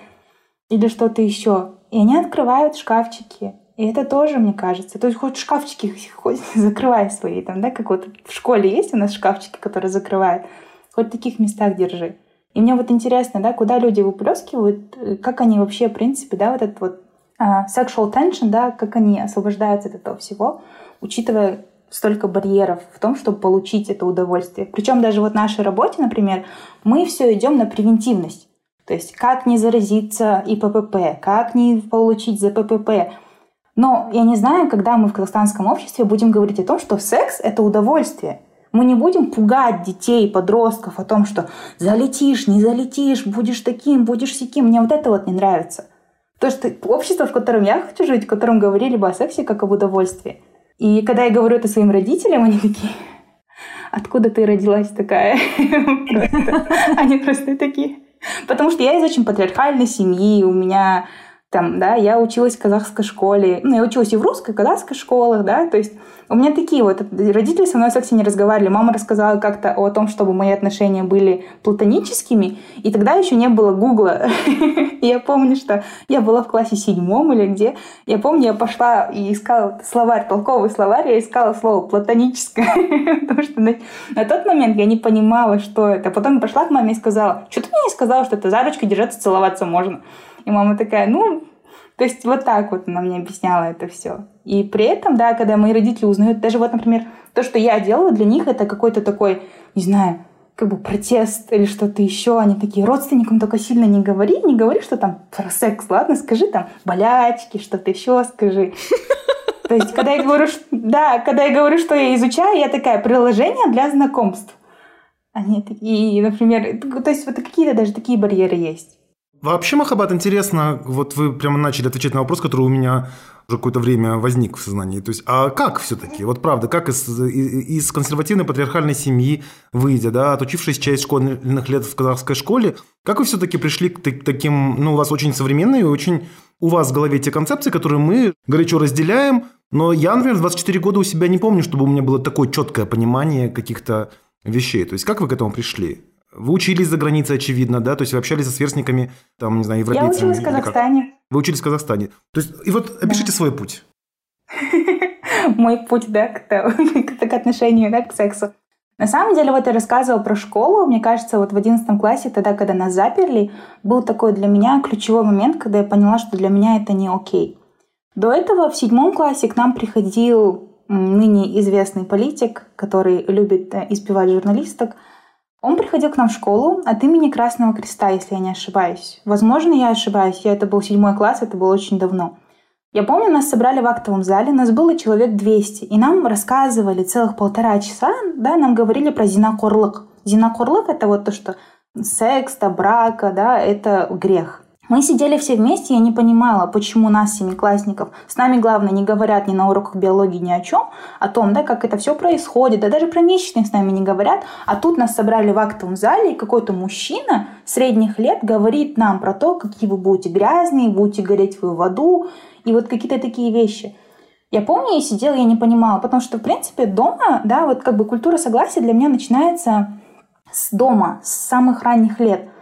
Или что-то еще. И они открывают шкафчики. И это тоже, мне кажется. То есть хоть шкафчики хоть закрывай свои там, да, как вот в школе есть у нас шкафчики, которые закрывают. Хоть в таких местах держи. И мне вот интересно, да, куда люди выплескивают, э, как они вообще, в принципе, да, вот этот вот uh, sexual tension, да, как они освобождаются от этого всего, учитывая столько барьеров в том, чтобы получить это удовольствие. Причем даже вот в нашей работе, например, мы все идем на превентивность. То есть как не заразиться ИППП, как не получить ЗППП. Но я не знаю, когда мы в казахстанском обществе будем говорить о том, что секс — это удовольствие. Мы не будем пугать детей, подростков о том, что залетишь, не залетишь, будешь таким, будешь сяким. Мне вот это вот не нравится. То, что общество, в котором я хочу жить, в котором говорили бы о сексе как об удовольствии. И когда я говорю это своим родителям, они такие, откуда ты родилась такая? Они просто такие. Потому что я из очень патриархальной семьи, у меня там, да, я училась в казахской школе, ну, я училась и в русской, и казахской школах, да, то есть у меня такие вот, родители со мной сексе не разговаривали. Мама рассказала как-то о том, чтобы мои отношения были платоническими, и тогда еще не было Гугла. Я помню, что я была в классе седьмом или где. Я помню, я пошла и искала словарь, толковый словарь, я искала слово платоническое, потому что на, тот момент я не понимала, что это. Потом пошла к маме и сказала, что ты мне не сказала, что это за ручкой держаться, целоваться можно. И мама такая, ну, то есть вот так вот она мне объясняла это все. И при этом, да, когда мои родители узнают, даже вот, например, то, что я делаю, для них это какой-то такой, не знаю, как бы протест или что-то еще. Они такие, родственникам только сильно не говори, не говори, что там про секс, ладно, скажи там болячки, что-то еще скажи. То есть, когда я говорю, да, когда я говорю, что я изучаю, я такая, приложение для знакомств. Они такие, например, то есть вот какие-то даже такие барьеры есть. Вообще, Махабат, интересно, вот вы прямо начали отвечать на вопрос, который у меня уже какое-то время возник в сознании. То есть, а как все-таки? Вот правда, как из, из консервативной патриархальной семьи, выйдя, да, отучившись часть школьных лет в казахской школе, как вы все-таки пришли к таким, ну, у вас очень современные, очень у вас в голове те концепции, которые мы горячо разделяем, но я, например, в 24 года у себя не помню, чтобы у меня было такое четкое понимание каких-то вещей. То есть, как вы к этому пришли? Вы учились за границей, очевидно, да? То есть вы общались со сверстниками, там, не знаю, европейцами? Я училась в Казахстане. Вы учились в Казахстане. То есть, и вот опишите да. свой путь. Мой путь, да, к, к отношению, да, к сексу. На самом деле, вот я рассказывала про школу. Мне кажется, вот в одиннадцатом классе, тогда, когда нас заперли, был такой для меня ключевой момент, когда я поняла, что для меня это не окей. До этого в седьмом классе к нам приходил ныне известный политик, который любит э, избивать журналисток – он приходил к нам в школу от имени Красного Креста, если я не ошибаюсь. Возможно, я ошибаюсь. Я, это был седьмой класс, это было очень давно. Я помню, нас собрали в актовом зале, нас было человек 200, и нам рассказывали целых полтора часа, да, нам говорили про зинакорлык. Зинакорлык – это вот то, что секс, то брака, да, это грех. Мы сидели все вместе, я не понимала, почему нас, семиклассников, с нами, главное, не говорят ни на уроках биологии ни о чем, о том, да, как это все происходит, да даже про месячные с нами не говорят, а тут нас собрали в актовом зале, и какой-то мужчина средних лет говорит нам про то, какие вы будете грязные, будете гореть вы в аду, и вот какие-то такие вещи. Я помню, я сидела, я не понимала, потому что, в принципе, дома, да, вот как бы культура согласия для меня начинается с дома, с самых ранних лет –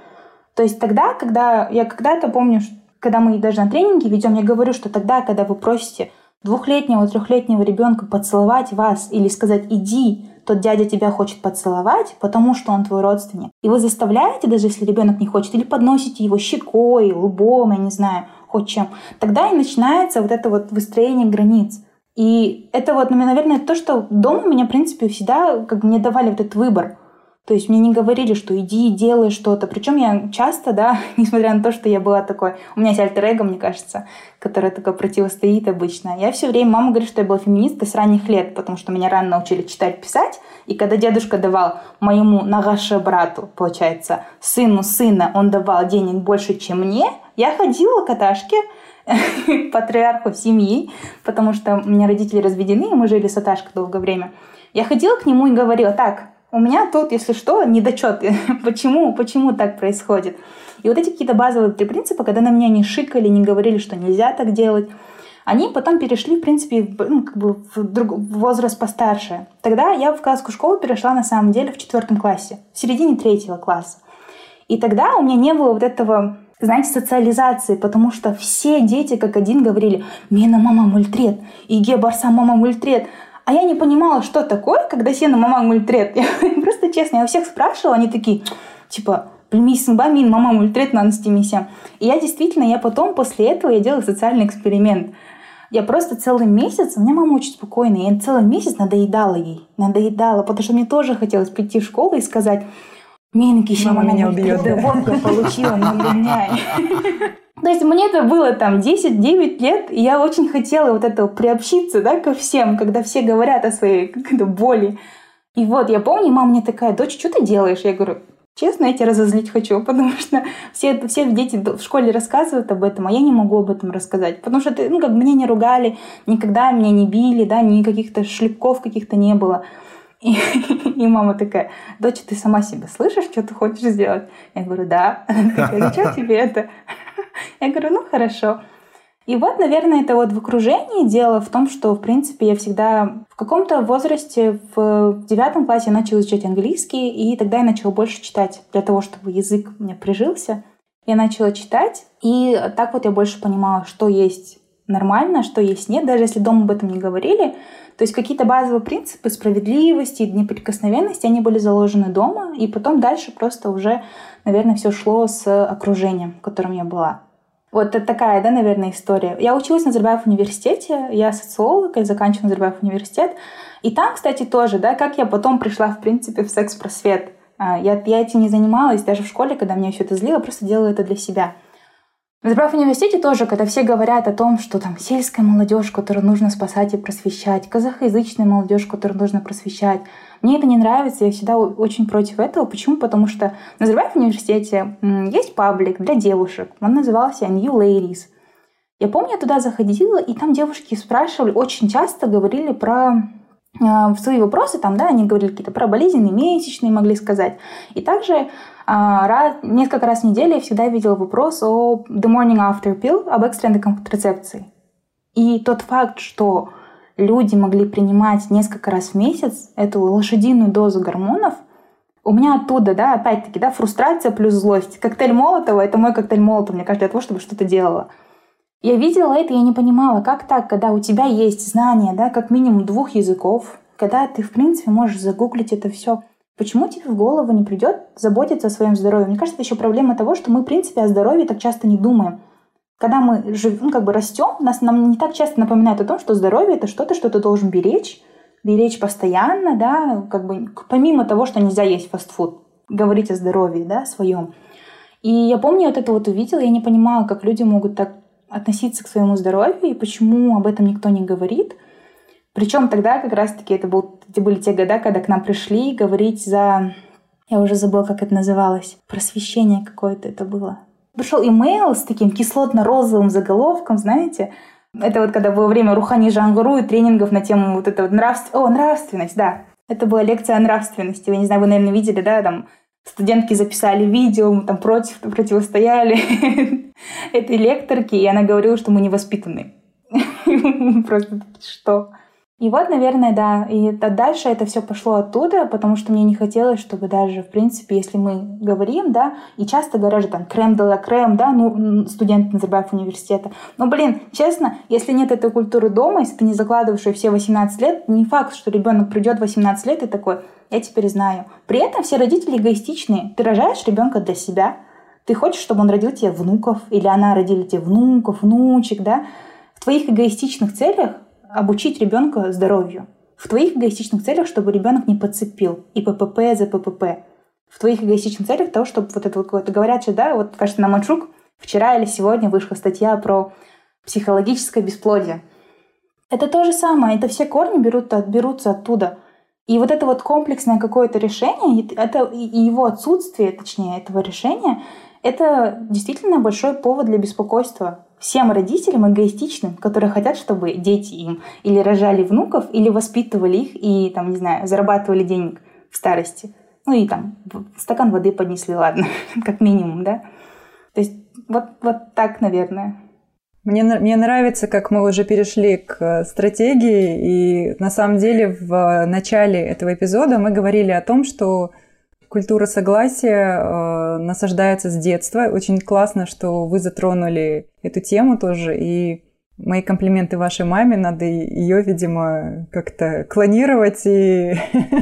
то есть тогда, когда я когда-то помню, когда мы даже на тренинге ведем, я говорю, что тогда, когда вы просите двухлетнего, трехлетнего ребенка поцеловать вас или сказать «иди», тот дядя тебя хочет поцеловать, потому что он твой родственник. И вы заставляете, даже если ребенок не хочет, или подносите его щекой, лбом, я не знаю, хоть чем. Тогда и начинается вот это вот выстроение границ. И это вот, наверное, то, что дома меня, в принципе, всегда как бы мне давали вот этот выбор. То есть мне не говорили, что иди делай что-то. Причем я часто, да, несмотря на то, что я была такой... У меня есть альтер мне кажется, которое такое противостоит обычно. Я все время... Мама говорит, что я была феминисткой с ранних лет, потому что меня рано научили читать, писать. И когда дедушка давал моему Нагаше брату, получается, сыну сына, он давал денег больше, чем мне, я ходила к Аташке, патриарху семьи, потому что у меня родители разведены, и мы жили с Аташкой долгое время. Я ходила к нему и говорила, так, у меня тут, если что, недочеты. почему, почему так происходит? И вот эти какие-то базовые три принципа, когда на меня не шикали, не говорили, что нельзя так делать, они потом перешли, в принципе, ну, как бы в, друг, в возраст постарше. Тогда я в казахскую школу перешла на самом деле в четвертом классе, в середине третьего класса. И тогда у меня не было вот этого знаете, социализации, потому что все дети как один говорили «Мена мама мультрет», «Иге барса мама мультрет». А я не понимала, что такое, когда сена мама мультрет. Я просто честно, я у всех спрашивала, они такие, типа, племисин бамин, мама мультрет на анстимися. И я действительно, я потом, после этого, я делала социальный эксперимент. Я просто целый месяц, у меня мама очень спокойная, я целый месяц надоедала ей, надоедала, потому что мне тоже хотелось прийти в школу и сказать, Минки еще мама, меня убьет. Да, вот я получила, нагоняй. То есть мне это было там 10-9 лет, и я очень хотела вот этого приобщиться, да, ко всем, когда все говорят о своей боли. И вот я помню, мама мне такая, дочь, что ты делаешь? Я говорю, честно, я тебя разозлить хочу, потому что все, все дети в школе рассказывают об этом, а я не могу об этом рассказать. Потому что, ну, как меня не ругали, никогда меня не били, да, ни каких-то шлепков каких-то не было. И, и мама такая, дочь, ты сама себя слышишь, что ты хочешь сделать? Я говорю, да. Она такая, зачем тебе это? Я говорю, ну хорошо. И вот, наверное, это вот в окружении дело в том, что, в принципе, я всегда в каком-то возрасте, в девятом классе я начала изучать английский, и тогда я начала больше читать для того, чтобы язык у меня прижился. Я начала читать, и так вот я больше понимала, что есть нормально, что есть нет, даже если дома об этом не говорили. То есть какие-то базовые принципы справедливости неприкосновенности, они были заложены дома, и потом дальше просто уже, наверное, все шло с окружением, в котором я была. Вот это такая, да, наверное, история. Я училась на Назарбаев университете, я социолог, я заканчиваю Назарбаев университет. И там, кстати, тоже, да, как я потом пришла, в принципе, в секс-просвет. А, я, я этим не занималась даже в школе, когда меня все это злило, просто делала это для себя. В Забрав университете тоже, когда все говорят о том, что там сельская молодежь, которую нужно спасать и просвещать, казахоязычная молодежь, которую нужно просвещать, мне это не нравится, я всегда очень против этого. Почему? Потому что на Назарбаев университете есть паблик для девушек. Он назывался New Ladies. Я помню, я туда заходила, и там девушки спрашивали, очень часто говорили про в свои вопросы, там, да, они говорили какие-то про болезненные месячные, могли сказать. И также а, раз, несколько раз в неделю я всегда видела вопрос о the morning after pill, об экстренной контрацепции. И тот факт, что люди могли принимать несколько раз в месяц эту лошадиную дозу гормонов, у меня оттуда, да, опять-таки, да, фрустрация плюс злость. Коктейль Молотова — это мой коктейль Молотова, мне кажется, для того, чтобы что-то делала. Я видела это, я не понимала, как так, когда у тебя есть знания, да, как минимум двух языков, когда ты, в принципе, можешь загуглить это все. Почему тебе в голову не придет заботиться о своем здоровье? Мне кажется, это еще проблема того, что мы, в принципе, о здоровье так часто не думаем. Когда мы живем, ну, как бы растем, нас нам не так часто напоминают о том, что здоровье это что-то, что ты должен беречь, беречь постоянно, да, как бы помимо того, что нельзя есть фастфуд, говорить о здоровье, да, своем. И я помню, вот это вот увидела, я не понимала, как люди могут так относиться к своему здоровью и почему об этом никто не говорит. Причем тогда как раз-таки это, был, это были те года, когда к нам пришли говорить за... Я уже забыла, как это называлось. Просвещение какое-то это было. Пришел имейл с таким кислотно-розовым заголовком, знаете. Это вот когда было время Рухани Жангуру и тренингов на тему вот этого нравств... О, нравственность, да. Это была лекция о нравственности. Вы, не знаю, вы, наверное, видели, да, там студентки записали видео, мы там против, противостояли этой лекторке, и она говорила, что мы невоспитанные. Просто что? И вот, наверное, да. И дальше это все пошло оттуда, потому что мне не хотелось, чтобы даже, в принципе, если мы говорим, да, и часто говорят же там крем де ла крем, да, ну, студент Назарбаев университета. Но, блин, честно, если нет этой культуры дома, если ты не закладываешь ее все 18 лет, не факт, что ребенок придет 18 лет и такой, я теперь знаю. При этом все родители эгоистичные. Ты рожаешь ребенка для себя, ты хочешь, чтобы он родил тебе внуков, или она родила тебе внуков, внучек, да? В твоих эгоистичных целях обучить ребенка здоровью. В твоих эгоистичных целях, чтобы ребенок не подцепил и ППП за ППП. В твоих эгоистичных целях того, чтобы вот это вот говорят же, да, вот, кажется, на Манчук вчера или сегодня вышла статья про психологическое бесплодие. Это то же самое, это все корни берут, берутся оттуда. И вот это вот комплексное какое-то решение, это и его отсутствие, точнее, этого решения, это действительно большой повод для беспокойства всем родителям эгоистичным, которые хотят, чтобы дети им или рожали внуков, или воспитывали их и, там, не знаю, зарабатывали денег в старости. Ну и там стакан воды поднесли, ладно, как минимум, да. То есть вот, вот так, наверное. Мне, мне нравится, как мы уже перешли к стратегии, и на самом деле в начале этого эпизода мы говорили о том, что культура согласия э, насаждается с детства. Очень классно, что вы затронули эту тему тоже, и мои комплименты вашей маме, надо ее, видимо, как-то клонировать и,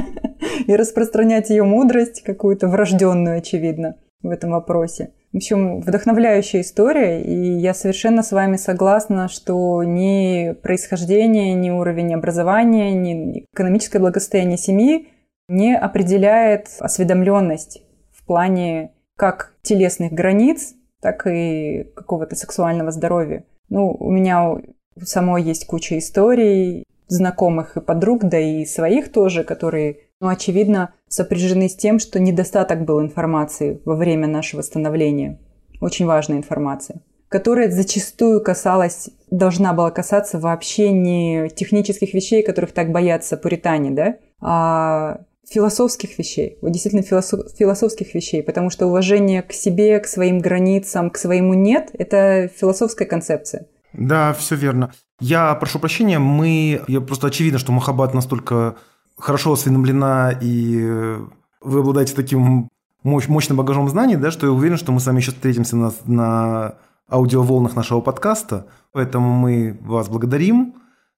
и распространять ее мудрость, какую-то врожденную, очевидно, в этом вопросе. В общем, вдохновляющая история, и я совершенно с вами согласна, что ни происхождение, ни уровень образования, ни экономическое благосостояние семьи не определяет осведомленность в плане как телесных границ, так и какого-то сексуального здоровья. Ну, у меня у самой есть куча историй, знакомых и подруг, да и своих тоже, которые, ну, очевидно, сопряжены с тем, что недостаток был информации во время нашего становления. Очень важная информация которая зачастую касалась, должна была касаться вообще не технических вещей, которых так боятся пуритане, да, а философских вещей, вот действительно философ, философских вещей, потому что уважение к себе, к своим границам, к своему «нет» – это философская концепция. Да, все верно. Я прошу прощения, мы, я просто очевидно, что Махабат настолько хорошо осведомлена, и вы обладаете таким мощ, мощным багажом знаний, да, что я уверен, что мы с вами еще встретимся на, на аудиоволнах нашего подкаста. Поэтому мы вас благодарим.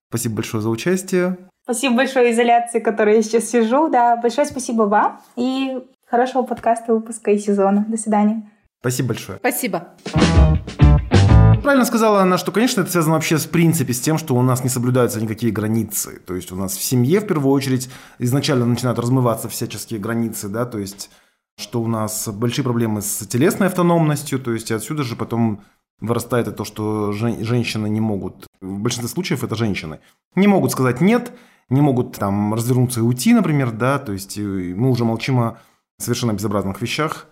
Спасибо большое за участие. Спасибо большое изоляции, в которой я сейчас сижу. Да, большое спасибо вам и хорошего подкаста, выпуска и сезона. До свидания. Спасибо большое. Спасибо. Правильно сказала она, что, конечно, это связано вообще с принципе, с тем, что у нас не соблюдаются никакие границы. То есть у нас в семье, в первую очередь, изначально начинают размываться всяческие границы, да, то есть что у нас большие проблемы с телесной автономностью, то есть отсюда же потом вырастает это то, что жен- женщины не могут, в большинстве случаев это женщины, не могут сказать «нет», не могут там развернуться и уйти, например, да, то есть мы уже молчим о совершенно безобразных вещах,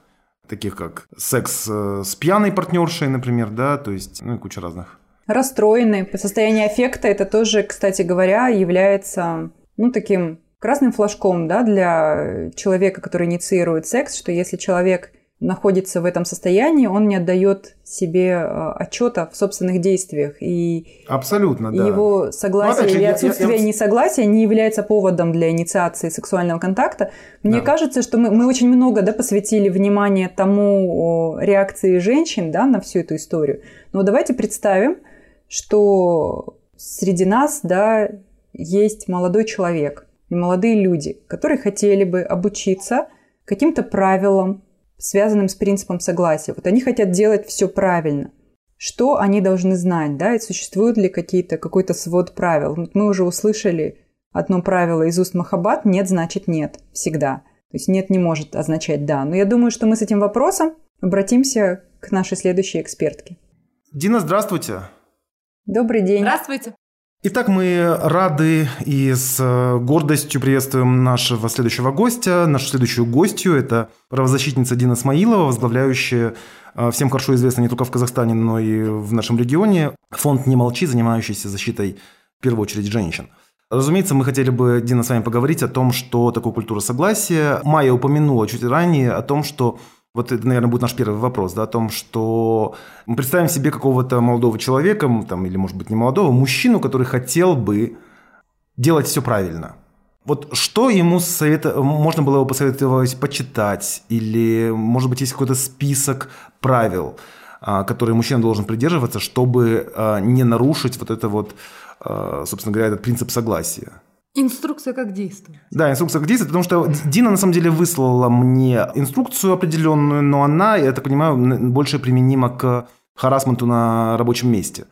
таких как секс э, с пьяной партнершей, например, да, то есть, ну и куча разных. Расстроенный. Состояние аффекта это тоже, кстати говоря, является, ну, таким красным флажком, да, для человека, который инициирует секс, что если человек находится в этом состоянии, он не отдает себе э, отчета в собственных действиях. И, Абсолютно, и да. его согласие Ну, или я- отсутствие я- я- несогласия не является поводом для инициации сексуального контакта. Мне Да. кажется, что мы, мы очень много да, посвятили внимание тому о, реакции женщин да, на всю эту историю. Но давайте представим, что среди нас да, есть молодой человек и молодые люди, которые хотели бы обучиться каким-то правилам, связанным с принципом согласия. Вот они хотят делать все правильно. Что они должны знать, да, и существуют ли какие-то, какой-то свод правил. Вот мы уже услышали одно правило из уст Махаббат «нет» значит «нет» всегда. То есть «нет» не может означать «да». Но я думаю, что мы с этим вопросом обратимся к нашей следующей экспертке. Дина, здравствуйте. Добрый день. Здравствуйте. Итак, мы рады и с э, гордостью приветствуем нашего следующего гостя, нашу следующую гостью. Это правозащитница Дина Смаилова, возглавляющая э, всем хорошо известно не только в Казахстане, но и в нашем регионе фонд «Не молчи», занимающийся защитой в первую очередь женщин. Разумеется, мы хотели бы, Дина, с вами поговорить о том, что такое культура согласия. Майя упомянула чуть ранее о том, что вот это, наверное, будет наш первый вопрос, да, о том, что мы представим себе какого-то молодого человека, там, или, может быть, не молодого, мужчину, который хотел бы делать все правильно. Вот что ему совета... можно было бы посоветовать почитать, или, может быть, есть какой-то список правил, а, которые мужчина должен придерживаться, чтобы а, не нарушить вот это вот, а, собственно говоря, этот принцип согласия. Инструкция как действовать. Да, инструкция как действовать, потому что Дина на самом деле выслала мне инструкцию определенную, но она, я так понимаю, больше применима к харасменту на рабочем месте.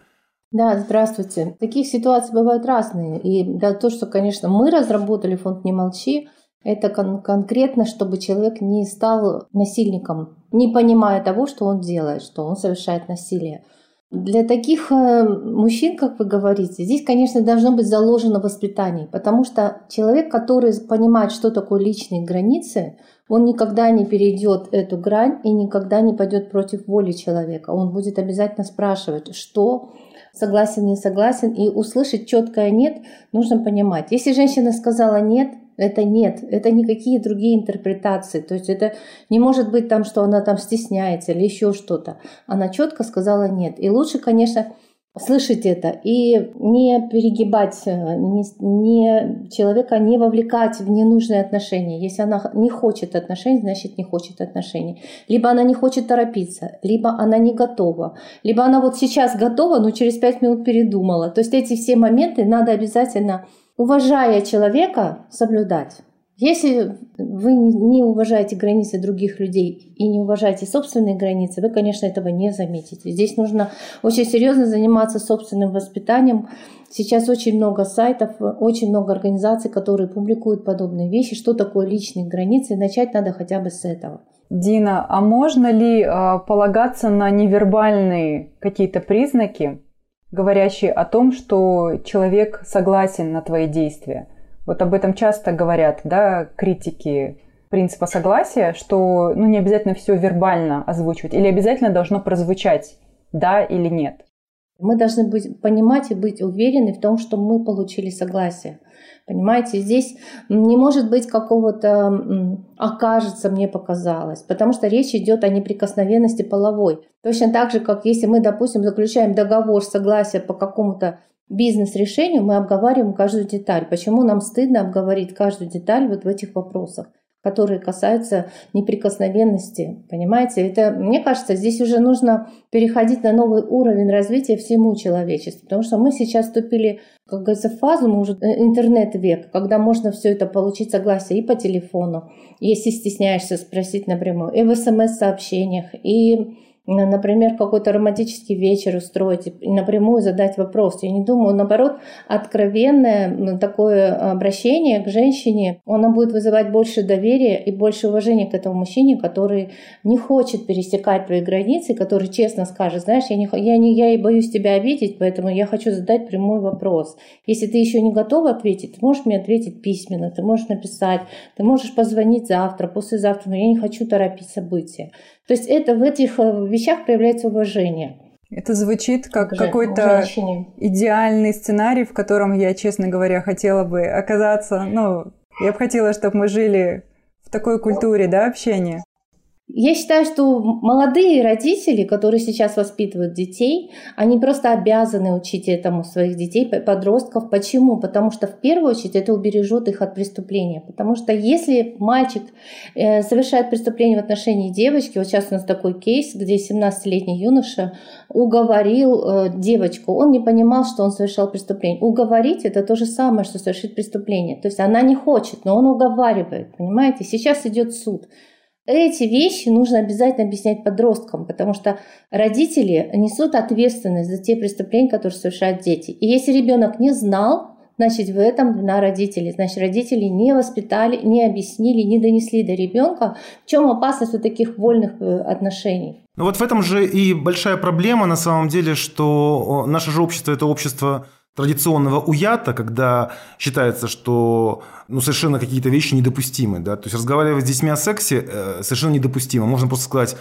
Да, здравствуйте. Таких ситуаций бывают разные. И да, то, что, конечно, мы разработали фонд «Не молчи», это кон- конкретно, чтобы человек не стал насильником, не понимая того, что он делает, что он совершает насилие. Для таких э, мужчин, как вы говорите, здесь, конечно, должно быть заложено воспитание, потому что человек, который понимает, что такое личные границы, он никогда не перейдет эту грань и никогда не пойдет против воли человека. Он будет обязательно спрашивать, что согласен, не согласен, и услышать четкое «нет» нужно понимать. Если женщина сказала «нет», это нет, это никакие другие интерпретации. То есть это не может быть там, что она там стесняется или еще что-то. Она четко сказала нет. И лучше, конечно, слышать это и не перегибать, э, не, не, человека не вовлекать в ненужные отношения. Если она не хочет отношений, значит не хочет отношений. Либо она не хочет торопиться, либо она не готова, либо она вот сейчас готова, но через пять минут передумала. То есть эти все моменты надо обязательно уважая человека, соблюдать. Если вы не уважаете границы других людей и не уважаете собственные границы, вы, конечно, этого не заметите. Здесь нужно очень серьезно заниматься собственным воспитанием. Сейчас очень много сайтов, очень много организаций, которые публикуют подобные вещи, что такое личные границы, начать надо хотя бы с этого. Дина, а можно ли э, полагаться на невербальные какие-то признаки, говорящие о том, что человек согласен на твои действия. Вот об этом часто говорят, да, критики принципа согласия, что ну, не обязательно все вербально озвучивать, или обязательно должно прозвучать да или нет. Мы должны быть, понимать и быть уверены в том, что мы получили согласие. Понимаете, здесь не может быть какого-то «окажется, мне показалось», потому что речь идет о неприкосновенности половой. Точно так же, как если мы, допустим, заключаем договор согласия по какому-то бизнес-решению, мы обговариваем каждую деталь. Почему нам стыдно обговорить каждую деталь вот в этих вопросах? Которые касаются неприкосновенности. Понимаете, это, мне кажется, здесь уже нужно переходить на новый уровень развития всему человечеству, потому что мы сейчас вступили, как говорится, в фазу, мы уже э, интернет-век, когда можно все это получить согласие и по телефону, если стесняешься спросить напрямую, и в смс-сообщениях, и например, какой-то романтический вечер устроить и напрямую задать вопрос. Я не думаю, наоборот, откровенное такое обращение к женщине, оно будет вызывать больше доверия и больше уважения к этому мужчине, который не хочет пересекать твои границы, который честно скажет, знаешь, я, не, я, не, я и боюсь тебя обидеть, поэтому я хочу задать прямой вопрос. Если ты еще не готова ответить, ты можешь мне ответить письменно, ты можешь написать, ты можешь позвонить завтра, послезавтра, но я не хочу торопить события. То есть это в этих э, вещах проявляется уважение. Это звучит как какой-то идеальный сценарий, в котором я, честно говоря, хотела бы оказаться. Ну, я бы хотела, чтобы мы жили в такой культуре, да, общения. Я считаю, что молодые родители, которые сейчас воспитывают детей, они просто обязаны учить этому своих детей, подростков. Почему? Потому что в первую очередь это убережет их от преступления. Потому что если мальчик э, совершает преступление в отношении девочки, вот сейчас у нас такой кейс, где 17-летний юноша уговорил э, девочку, он не понимал, что он совершал преступление. Уговорить это то же самое, что совершить преступление. То есть она не хочет, но он уговаривает, понимаете? Сейчас идет суд. Эти вещи нужно обязательно объяснять подросткам, потому что родители несут ответственность за те преступления, которые совершают дети. И если ребенок не знал, значит, в этом вина родителей. Значит, родители не воспитали, не объяснили, не донесли до ребенка, в чем опасность вот таких вольных э, отношений. Ну вот в этом же и большая проблема на самом деле, что наше же общество – это общество традиционного уята, когда считается, что ну, совершенно какие-то вещи недопустимы. Да? То есть разговаривать с детьми о сексе э, совершенно недопустимо. Можно просто сказать,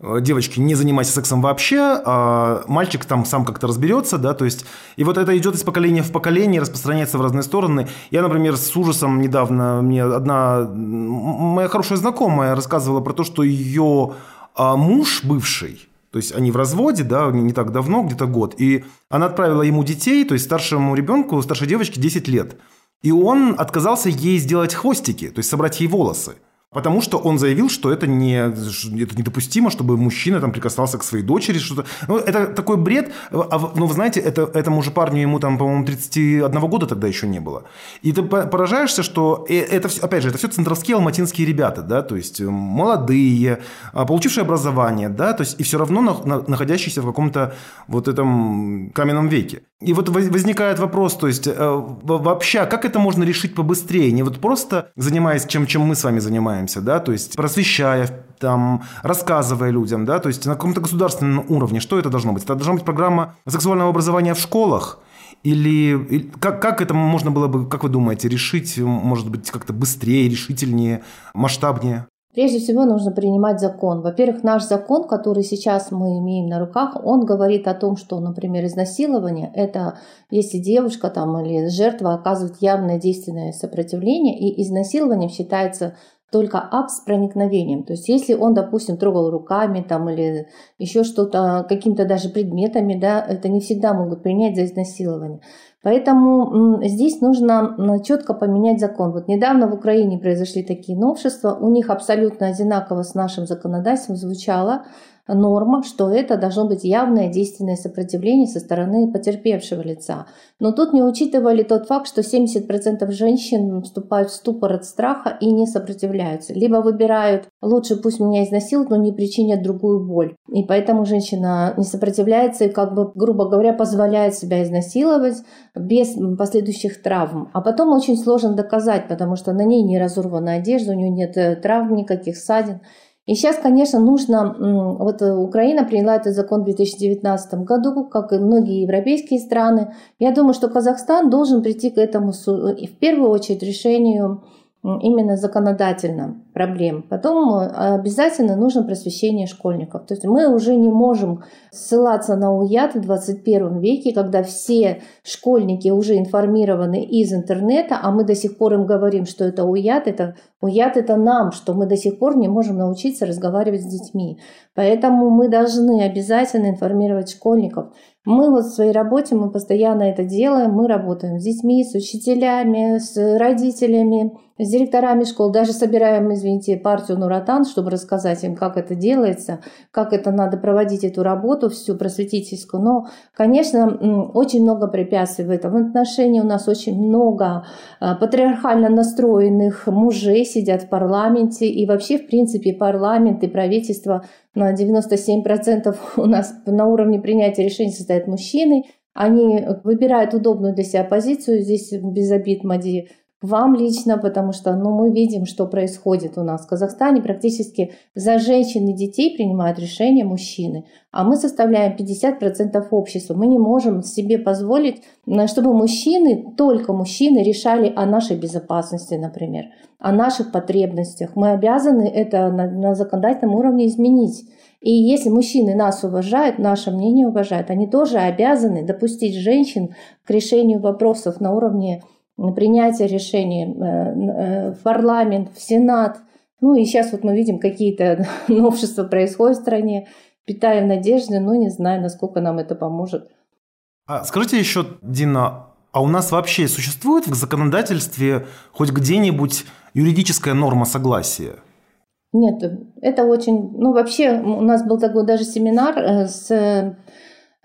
э, девочки, не занимайся сексом вообще, а мальчик там сам как-то разберется, да, то есть, и вот это идет из поколения в поколение, распространяется в разные стороны. Я, например, с ужасом недавно, мне одна моя хорошая знакомая рассказывала про то, что ее а, муж бывший, то есть они в разводе, да, не так давно, где-то год. И она отправила ему детей, то есть старшему ребенку, старшей девочке 10 лет. И он отказался ей сделать хвостики, то есть собрать ей волосы. Потому что он заявил, что это, не, это недопустимо, чтобы мужчина там прикасался к своей дочери. Что-то. Ну, это такой бред. А, ну, вы знаете, это, этому же парню, ему там, по-моему, 31 года тогда еще не было. И ты поражаешься, что э, это все, опять же, это все центровские алматинские ребята, да, то есть э, молодые, а, получившие образование, да, то есть и все равно находящиеся в каком-то вот этом каменном веке. И вот возникает вопрос, то есть э, вообще, как это можно решить побыстрее? Не вот просто занимаясь чем, чем мы с вами занимаемся, занимаемся, да, то есть просвещая, там, рассказывая людям, да, то есть на каком-то государственном уровне, что это должно быть? Это должна быть программа сексуального образования в школах, или, или как, как это можно было бы, как вы думаете, решить, может быть, как-то быстрее, решительнее, масштабнее? Прежде всего нужно принимать закон. Во-первых, наш закон, который сейчас мы имеем на руках, он говорит о том, что, например, изнасилование – это если девушка там, или жертва оказывает явное действенное сопротивление, и изнасилованием считается только акт с проникновением. То есть если он, допустим, трогал руками там, или еще что-то, какими-то даже предметами, да, это не всегда могут принять за изнасилование. Поэтому здесь нужно четко поменять закон. Вот недавно в Украине произошли такие новшества, у них абсолютно одинаково с нашим законодательством звучало норма, что это должно быть явное действенное сопротивление со стороны потерпевшего лица. Но тут не учитывали тот факт, что 70% женщин вступают в ступор от страха и не сопротивляются. Либо выбирают, лучше пусть меня изнасилуют, но не причинят другую боль. И поэтому женщина не сопротивляется и, как бы, грубо говоря, позволяет себя изнасиловать без последующих травм. А потом очень сложно доказать, потому что на ней не разорвана одежда, у нее нет э, травм никаких, ссадин. И сейчас, конечно, нужно... Вот э, Украина приняла этот закон в 2019 году, как и многие европейские страны. Я думаю, что Казахстан должен прийти к этому в первую очередь решению именно законодательно проблем. Потом э, обязательно нужно просвещение школьников. То есть мы уже не можем ссылаться на УЯД в 21 веке, когда все школьники уже информированы из интернета, а мы до сих пор им говорим, что это УЯД, это УЯД это нам, что мы до сих пор не можем научиться разговаривать с детьми. Поэтому мы должны обязательно информировать школьников. Мы вот в своей работе, мы постоянно это делаем, мы работаем с детьми, с учителями, с родителями, с директорами школ, даже собираем, извините, партию Нуратан, чтобы рассказать им, как это делается, как это надо проводить эту работу, всю просветительскую. Но, конечно, очень много препятствий в этом отношении. У нас очень много а, патриархально настроенных мужей сидят в парламенте, и вообще, в принципе, парламент и правительство на 97% у нас на уровне принятия решений состоят мужчины. Они выбирают удобную для себя позицию. Здесь без обид, Мади, вам лично, потому что ну, мы видим, что происходит у нас в Казахстане. Практически за женщин и детей принимают решения мужчины, а мы составляем 50% общества. Мы не можем себе позволить, чтобы мужчины, только мужчины решали о нашей безопасности, например, о наших потребностях. Мы обязаны это на, на законодательном уровне изменить. И если мужчины нас уважают, наше мнение уважают, они тоже обязаны допустить женщин к решению вопросов на уровне принятие решений э, э, в парламент, в Сенат. Ну и сейчас вот мы видим какие-то новшества происходят в стране, питаем надежды, но не знаю, насколько нам это поможет. А скажите еще, Дина, а у нас вообще существует в законодательстве хоть где-нибудь юридическая норма согласия? Нет, это очень... Ну, вообще, у нас был такой даже семинар э, с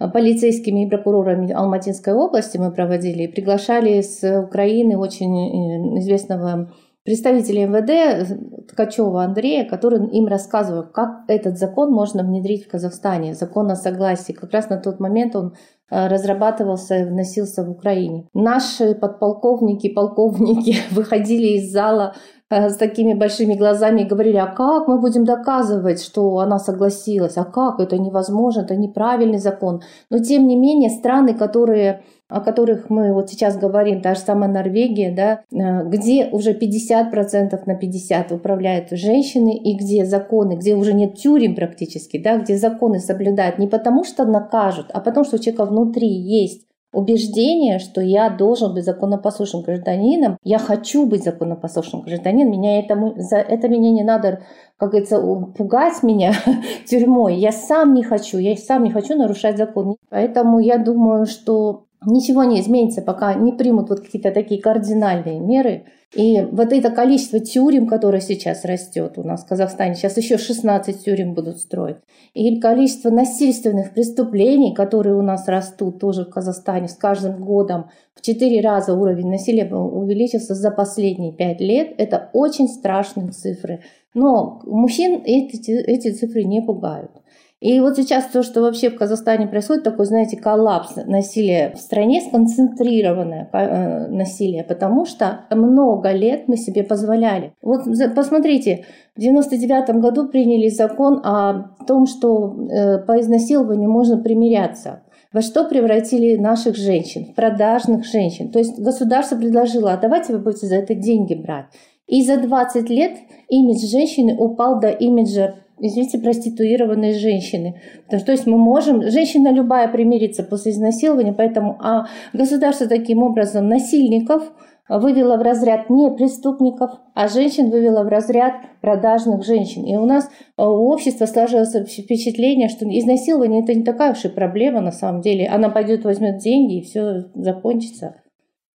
полицейскими и прокурорами Алматинской области мы проводили, приглашали с Украины очень э, известного представителя МВД Ткачева Андрея, который им рассказывал, как этот закон можно внедрить в Казахстане, закон о согласии. Как раз на тот момент он э, разрабатывался и вносился в Украине. Наши подполковники, полковники выходили из зала с такими большими глазами и говорили, а как мы будем доказывать, что она согласилась, а как, это невозможно, это неправильный закон. Но тем не менее страны, которые о которых мы вот сейчас говорим, та же самая Норвегия, да, э, где уже 50% на 50 управляют женщины, и где законы, где уже нет тюрем практически, да, где законы соблюдают не потому, что накажут, а потому, что у человека внутри есть убеждение, что я должен быть законопослушным гражданином, я хочу быть законопослушным гражданином, меня это, за это меня не надо, как говорится, пугать меня тюрьмой. Я сам не хочу, я сам не хочу нарушать закон. Поэтому я думаю, что ничего не изменится, пока не примут вот какие-то такие кардинальные меры. И вот это количество тюрем, которое сейчас растет у нас в Казахстане, сейчас еще 16 тюрем будут строить, и количество насильственных преступлений, которые у нас растут тоже в Казахстане с каждым годом, в 4 раза уровень насилия увеличился за последние 5 лет, это очень страшные цифры. Но мужчин эти, эти цифры не пугают. И вот сейчас то, что вообще в Казахстане происходит, такой, знаете, коллапс насилия в стране, сконцентрированное э, насилие, потому что много лет мы себе позволяли. Вот посмотрите, в 99 году приняли закон о том, что э, по изнасилованию можно примиряться. Во что превратили наших женщин? В продажных женщин. То есть государство предложило, а давайте вы будете за это деньги брать. И за 20 лет имидж женщины упал до имиджа извините, проституированные женщины. Потому что то есть мы можем, женщина любая примирится после изнасилования, поэтому а государство таким образом насильников вывело в разряд не преступников, а женщин вывело в разряд продажных женщин. И у нас э, у общества сложилось впечатление, что изнасилование это не такая уж и проблема на самом деле. Она пойдет, возьмет деньги и все закончится.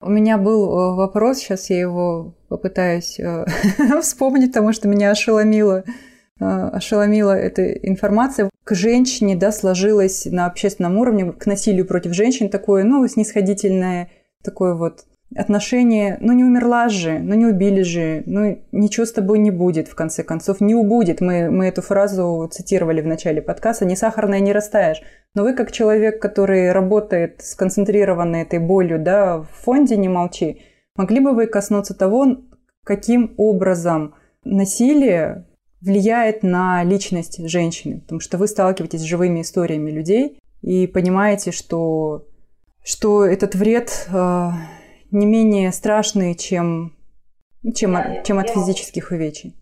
У меня был э, вопрос, сейчас я его попытаюсь э, вспомнить, потому что меня ошеломило ошеломила эта информация. К женщине да, сложилось на общественном уровне, к насилию против женщин такое, ну, снисходительное такое вот отношение, ну не умерла же, ну не убили же, ну ничего с тобой не будет, в конце концов, не убудет. Мы, мы эту фразу цитировали в начале подкаста, не сахарная, не растаешь. Но вы как человек, который работает сконцентрированно этой болью, да, в фонде «Не молчи», могли бы вы коснуться того, каким образом насилие влияет на личность женщины, потому что вы сталкиваетесь с живыми историями людей и понимаете, что, что этот вред э, не менее страшный, чем, чем, чем от физических увечий.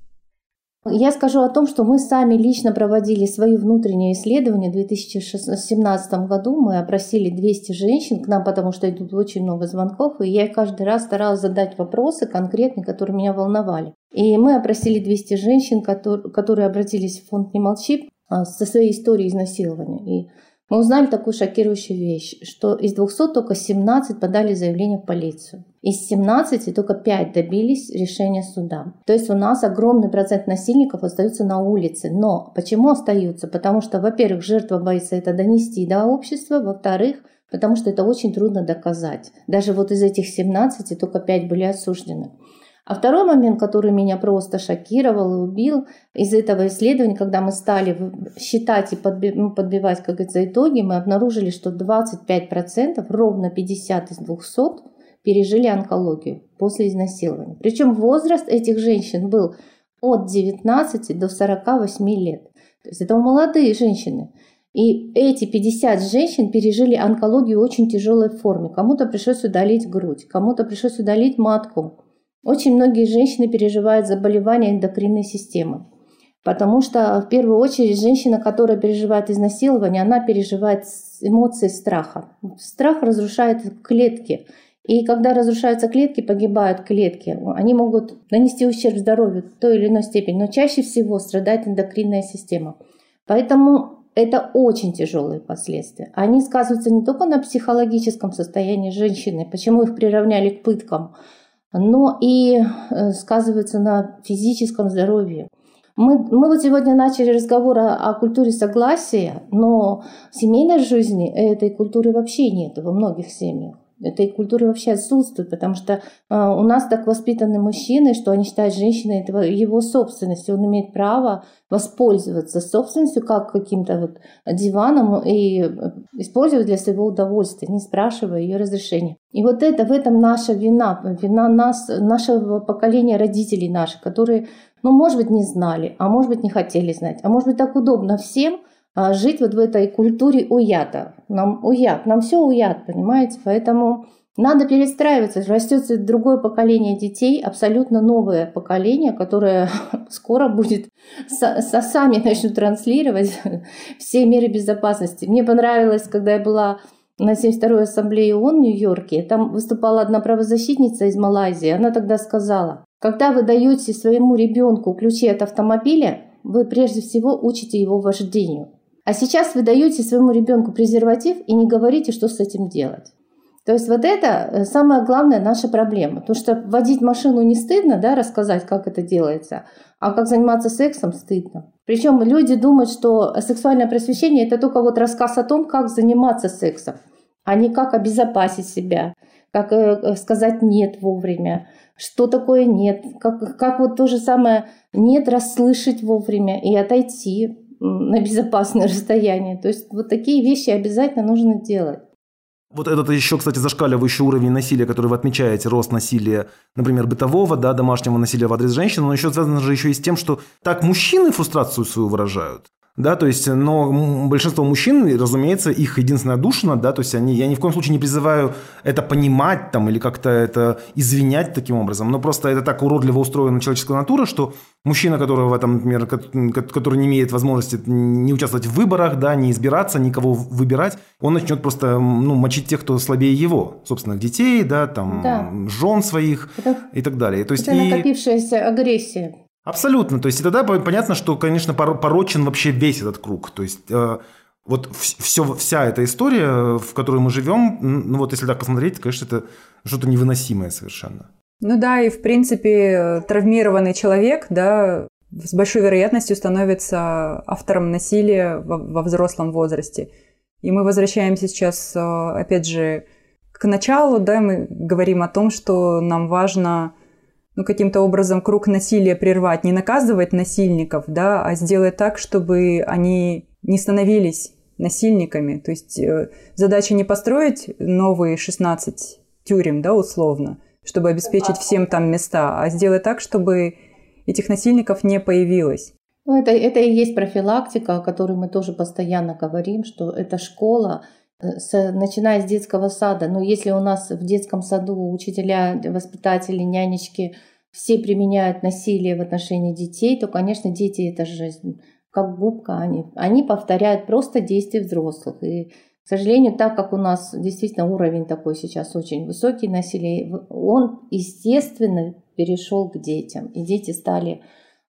Я скажу о том, что мы сами лично проводили свои внутренние исследования. В 2017 году мы опросили 200 женщин к нам, потому что идут очень много звонков, и я каждый раз старалась задать вопросы конкретные, которые меня волновали. И мы опросили 200 женщин, которые, обратились в фонд «Не молчи» а, со своей историей изнасилования. И мы узнали такую шокирующую вещь, что из 200 только 17 подали заявление в полицию. Из 17 только 5 добились решения суда. То есть у нас огромный процент насильников остаются на улице. Но почему остаются? Потому что, во-первых, жертва боится это донести до общества, во-вторых, потому что это очень трудно доказать. Даже вот из этих 17 только 5 были осуждены. А второй момент, который меня просто шокировал и убил из этого исследования, когда мы стали считать и ну, подбивать, как говорится, итоги, мы обнаружили, что 25%, ровно 50 из 200, пережили онкологию после изнасилования. Причем возраст этих женщин был от 19 до 48 лет. То есть это молодые женщины. И эти 50 женщин пережили онкологию в очень тяжелой форме. Кому-то пришлось удалить грудь, кому-то пришлось удалить матку, очень многие женщины переживают заболевания эндокринной системы. Потому что в первую очередь женщина, которая переживает изнасилование, она переживает эмоции страха. Страх разрушает клетки. И когда разрушаются клетки, погибают клетки. Они могут нанести ущерб здоровью в той или иной степени, но чаще всего страдает эндокринная система. Поэтому это очень тяжелые последствия. Они сказываются не только на психологическом состоянии женщины, почему их приравняли к пыткам, но и э, сказывается на физическом здоровье. Мы, мы вот сегодня начали разговор о, о культуре согласия, но в семейной жизни этой культуры вообще нет во многих семьях этой культуры вообще отсутствует, потому что э, у нас так воспитаны мужчины, что они считают женщиной его собственностью, он имеет право воспользоваться собственностью как каким-то вот диваном и э, использовать для своего удовольствия, не спрашивая ее разрешения. И вот это в этом наша вина, вина нас, нашего поколения родителей наших, которые, ну, может быть, не знали, а может быть, не хотели знать, а может быть, так удобно всем – жить вот в этой культуре уята. Нам уят, нам все уят, понимаете? Поэтому надо перестраиваться. Растет другое поколение детей, абсолютно новое поколение, которое скоро будет со, со сами начнут транслировать все меры безопасности. Мне понравилось, когда я была на 72-й ассамблее ООН в Нью-Йорке, там выступала одна правозащитница из Малайзии. Она тогда сказала, когда вы даете своему ребенку ключи от автомобиля, вы прежде всего учите его вождению. А сейчас вы даете своему ребенку презерватив и не говорите, что с этим делать. То есть вот это э, самая главная наша проблема. Потому что водить машину не стыдно, да, рассказать, как это делается, а как заниматься сексом стыдно. Причем люди думают, что сексуальное просвещение это только вот рассказ о том, как заниматься сексом, а не как обезопасить себя, как э, э, сказать нет вовремя, что такое нет, как, как вот то же самое нет расслышать вовремя и отойти на безопасное расстояние. То есть вот такие вещи обязательно нужно делать. Вот этот еще, кстати, зашкаливающий уровень насилия, который вы отмечаете, рост насилия, например, бытового, да, домашнего насилия в адрес женщин, но еще связано же еще и с тем, что так мужчины фрустрацию свою выражают. Да, то есть, но большинство мужчин, разумеется, их единственная душина, да, то есть они, я ни в коем случае не призываю это понимать там или как-то это извинять таким образом, но просто это так уродливо устроена человеческая натура, что мужчина, который в этом, например, который не имеет возможности не участвовать в выборах, да, не избираться, никого выбирать, он начнет просто, ну, мочить тех, кто слабее его, собственных детей, да, там, да. жен своих это, и так далее. То есть это и... накопившаяся агрессия. Абсолютно. То есть и тогда понятно, что, конечно, порочен вообще весь этот круг. То есть э, вот все, вся эта история, в которой мы живем, ну вот если так посмотреть, конечно, это что-то невыносимое совершенно. Ну да, и в принципе травмированный человек, да, с большой вероятностью становится автором насилия во, во взрослом возрасте. И мы возвращаемся сейчас, э, опять же, к началу, да, мы говорим о том, что нам важно ну, каким-то образом круг насилия прервать, не наказывать насильников, да, а сделать так, чтобы они не становились насильниками. То есть э, задача не построить новые 16 тюрем, да, условно, чтобы обеспечить всем там места, а сделать так, чтобы этих насильников не появилось. Ну, это, это и есть профилактика, о которой мы тоже постоянно говорим, что это школа, с, начиная с детского сада. Но если у нас в детском саду учителя, воспитатели, нянечки – все применяют насилие в отношении детей, то, конечно, дети это же как губка, они, они повторяют просто действия взрослых. И, к сожалению, так как у нас действительно уровень такой сейчас очень высокий насилия, он, естественно, перешел к детям. И дети стали...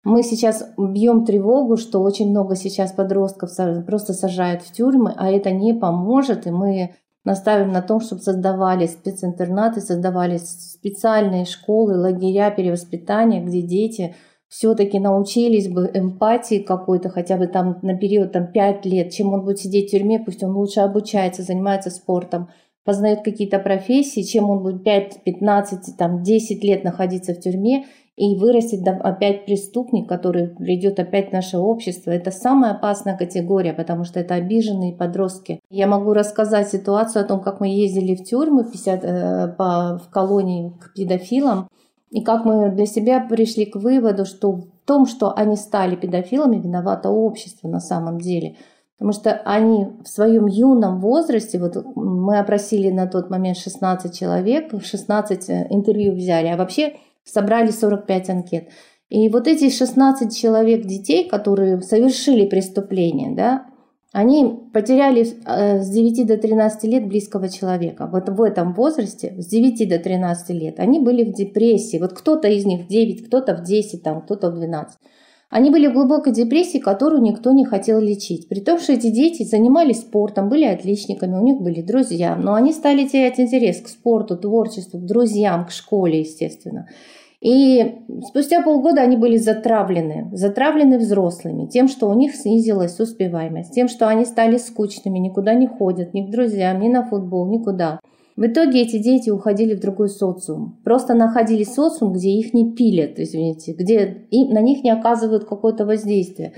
Мы сейчас бьем тревогу, что очень много сейчас подростков просто сажают в тюрьмы, а это не поможет, и мы настаиваем на том, чтобы создавались специнтернаты, создавались специальные школы, лагеря перевоспитания, где дети все-таки научились бы эмпатии какой-то, хотя бы там на период там, 5 лет, чем он будет сидеть в тюрьме, пусть он лучше обучается, занимается спортом, познает какие-то профессии, чем он будет 5, 15, там, 10 лет находиться в тюрьме и вырастет опять преступник, который придет опять в наше общество. Это самая опасная категория, потому что это обиженные подростки. Я могу рассказать ситуацию о том, как мы ездили в тюрьмы 50, э, по, в колонии к педофилам, и как мы для себя пришли к выводу, что в том, что они стали педофилами, виновато общество на самом деле. Потому что они в своем юном возрасте, вот мы опросили на тот момент 16 человек, 16 э, интервью взяли, а вообще собрали 45 анкет. И вот эти 16 человек детей, которые совершили преступление, да, они потеряли э, с 9 до 13 лет близкого человека. Вот в этом возрасте, с 9 до 13 лет, они были в депрессии. Вот кто-то из них в 9, кто-то в 10, там, кто-то в 12. Они были в глубокой депрессии, которую никто не хотел лечить. При том, что эти дети занимались спортом, были отличниками, у них были друзья. Но они стали терять интерес к спорту, творчеству, к друзьям, к школе, естественно. И спустя полгода они были затравлены, затравлены взрослыми, тем, что у них снизилась успеваемость, тем, что они стали скучными, никуда не ходят, ни к друзьям, ни на футбол, никуда. В итоге эти дети уходили в другой социум. Просто находили социум, где их не пилят, извините, где на них не оказывают какое-то воздействие.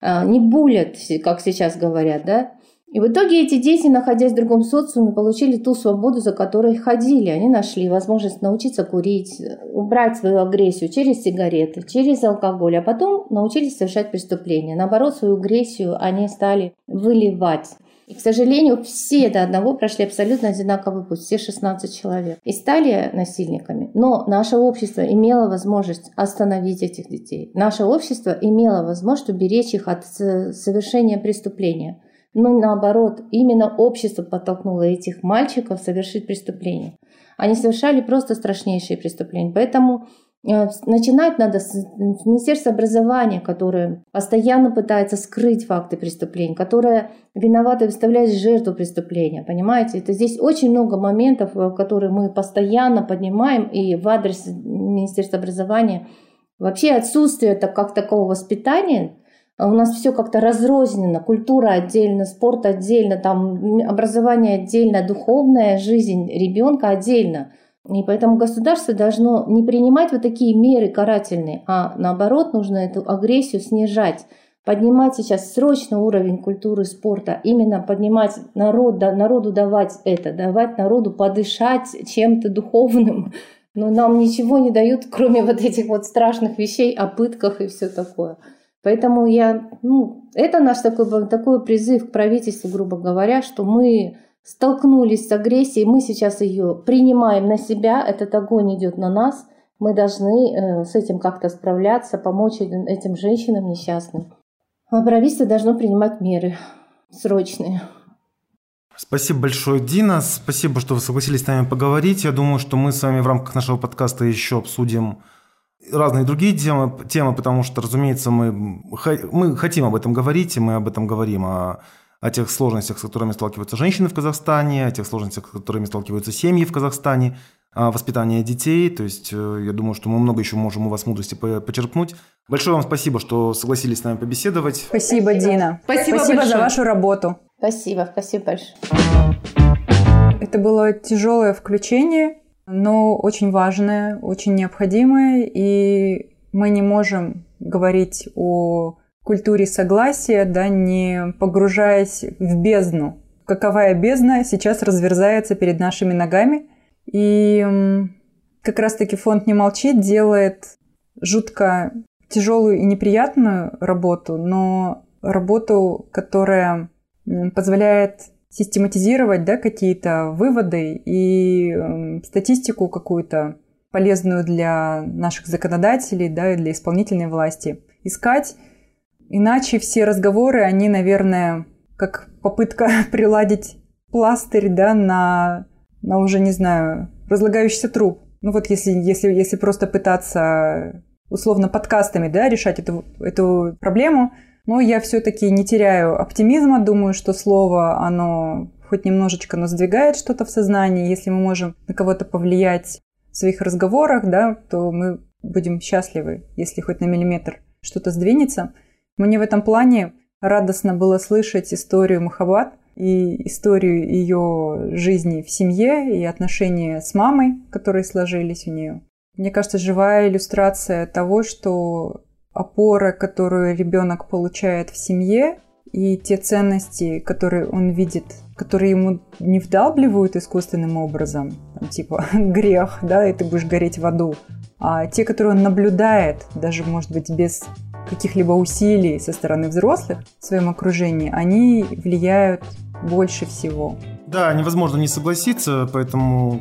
А, не булят, как сейчас говорят, да? И в итоге эти дети, находясь в другом социуме, получили ту свободу, за которой ходили. Они нашли возможность научиться курить, убрать свою агрессию через сигареты, через алкоголь, а потом научились совершать преступления. Наоборот, свою агрессию они стали выливать. И, к сожалению, все до одного прошли абсолютно одинаковый путь, все 16 человек, и стали насильниками. Но наше общество имело возможность остановить этих детей. Наше общество имело возможность уберечь их от совершения преступления. Но наоборот, именно общество подтолкнуло этих мальчиков совершить преступление. Они совершали просто страшнейшие преступления. Поэтому э, Начинать надо с Министерства образования, которое постоянно пытается скрыть факты преступлений, которое виновато выставляет жертву преступления. Понимаете, это здесь очень много моментов, э, которые мы постоянно поднимаем и в адрес Министерства образования. Вообще отсутствие так, как такого воспитания а у нас все как-то разрознено, культура отдельно, спорт отдельно, там образование отдельно, духовная жизнь ребенка отдельно. И поэтому государство должно не принимать вот такие меры карательные, а наоборот нужно эту агрессию снижать. поднимать сейчас срочно уровень культуры спорта, именно поднимать народ, народу давать это, давать народу подышать чем-то духовным, но нам ничего не дают, кроме вот этих вот страшных вещей о пытках и все такое. Поэтому я, ну, это наш такой, такой призыв к правительству, грубо говоря, что мы столкнулись с агрессией, мы сейчас ее принимаем на себя, этот огонь идет на нас, мы должны э, с этим как-то справляться, помочь этим женщинам несчастным. А правительство должно принимать меры срочные. Спасибо большое, Дина. Спасибо, что вы согласились с нами поговорить. Я думаю, что мы с вами в рамках нашего подкаста еще обсудим разные другие темы, темы потому что, разумеется, мы, мы хотим об этом говорить, и мы об этом говорим, о, о тех сложностях, с которыми сталкиваются женщины в Казахстане, о тех сложностях, с которыми сталкиваются семьи в Казахстане, о воспитании детей. То есть, э, я думаю, что мы много еще можем у вас мудрости почерпнуть. Большое вам спасибо, что согласились с нами побеседовать. Спасибо, Дина. Спасибо, спасибо за вашу работу. Спасибо, спасибо большое. Это было тяжелое включение, но очень важное, очень необходимое, и мы не можем говорить о культуре согласия, да, не погружаясь в бездну. Каковая бездна сейчас разверзается перед нашими ногами. И как раз-таки фонд «Не молчит» делает жутко тяжелую и неприятную работу, но работу, которая позволяет систематизировать да, какие-то выводы и статистику какую-то полезную для наших законодателей да, и для исполнительной власти искать. Иначе все разговоры, они, наверное, как попытка приладить пластырь да, на, на уже, не знаю, разлагающийся труп. Ну вот если, если, если просто пытаться условно подкастами да, решать эту, эту проблему, но я все-таки не теряю оптимизма, думаю, что слово, оно хоть немножечко, но сдвигает что-то в сознании. Если мы можем на кого-то повлиять в своих разговорах, да, то мы будем счастливы, если хоть на миллиметр что-то сдвинется. Мне в этом плане радостно было слышать историю Махабад и историю ее жизни в семье и отношения с мамой, которые сложились у нее. Мне кажется, живая иллюстрация того, что опора, которую ребенок получает в семье, и те ценности, которые он видит, которые ему не вдалбливают искусственным образом, там, типа грех, да, и ты будешь гореть в аду, а те, которые он наблюдает, даже, может быть, без каких-либо усилий со стороны взрослых в своем окружении, они влияют больше всего. Да, невозможно не согласиться, поэтому,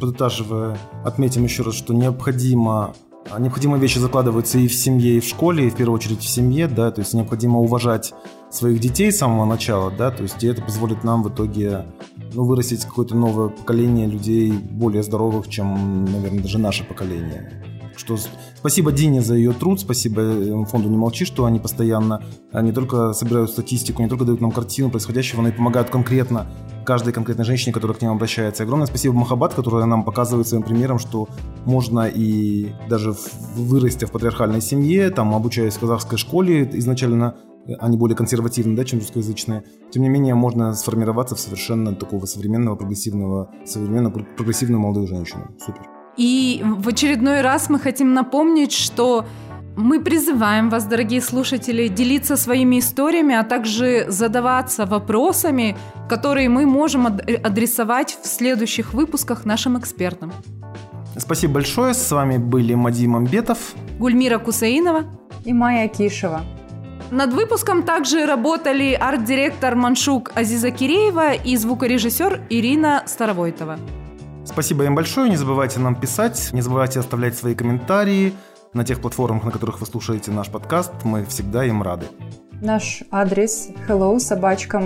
подытаживая, отметим еще раз, что необходимо необходимые вещи закладываются и в семье, и в школе, и в первую очередь в семье, да, то есть необходимо уважать своих детей с самого начала, да, то есть и это позволит нам в итоге ну, вырастить какое-то новое поколение людей более здоровых, чем, наверное, даже наше поколение. Что спасибо Дине за ее труд, спасибо э, фонду «Не молчи», что они постоянно не только собирают статистику, не только дают нам картину происходящего, но и помогают конкретно каждой конкретной женщине, которая к ним обращается. Огромное спасибо Махабад, которая нам показывает своим примером, что можно и даже вырасти в патриархальной семье, там, обучаясь в казахской школе изначально, они более консервативные, да, чем русскоязычные. Тем не менее, можно сформироваться в совершенно такого современного, прогрессивного, современного, прогрессивную молодую женщину. Супер. И в очередной раз мы хотим напомнить, что мы призываем вас, дорогие слушатели, делиться своими историями, а также задаваться вопросами, которые мы можем адресовать в следующих выпусках нашим экспертам. Спасибо большое. С вами были Мадим Амбетов, Гульмира Кусаинова и Майя Кишева. Над выпуском также работали арт-директор Маншук Азиза Киреева и звукорежиссер Ирина Старовойтова. Спасибо им большое. Не забывайте нам писать, не забывайте оставлять свои комментарии – на тех платформах, на которых вы слушаете наш подкаст. Мы всегда им рады. Наш адрес hello собачка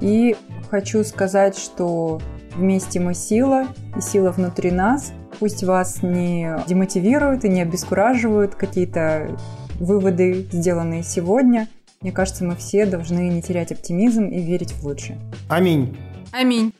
И хочу сказать, что вместе мы сила, и сила внутри нас. Пусть вас не демотивируют и не обескураживают какие-то выводы, сделанные сегодня. Мне кажется, мы все должны не терять оптимизм и верить в лучшее. Аминь. Аминь.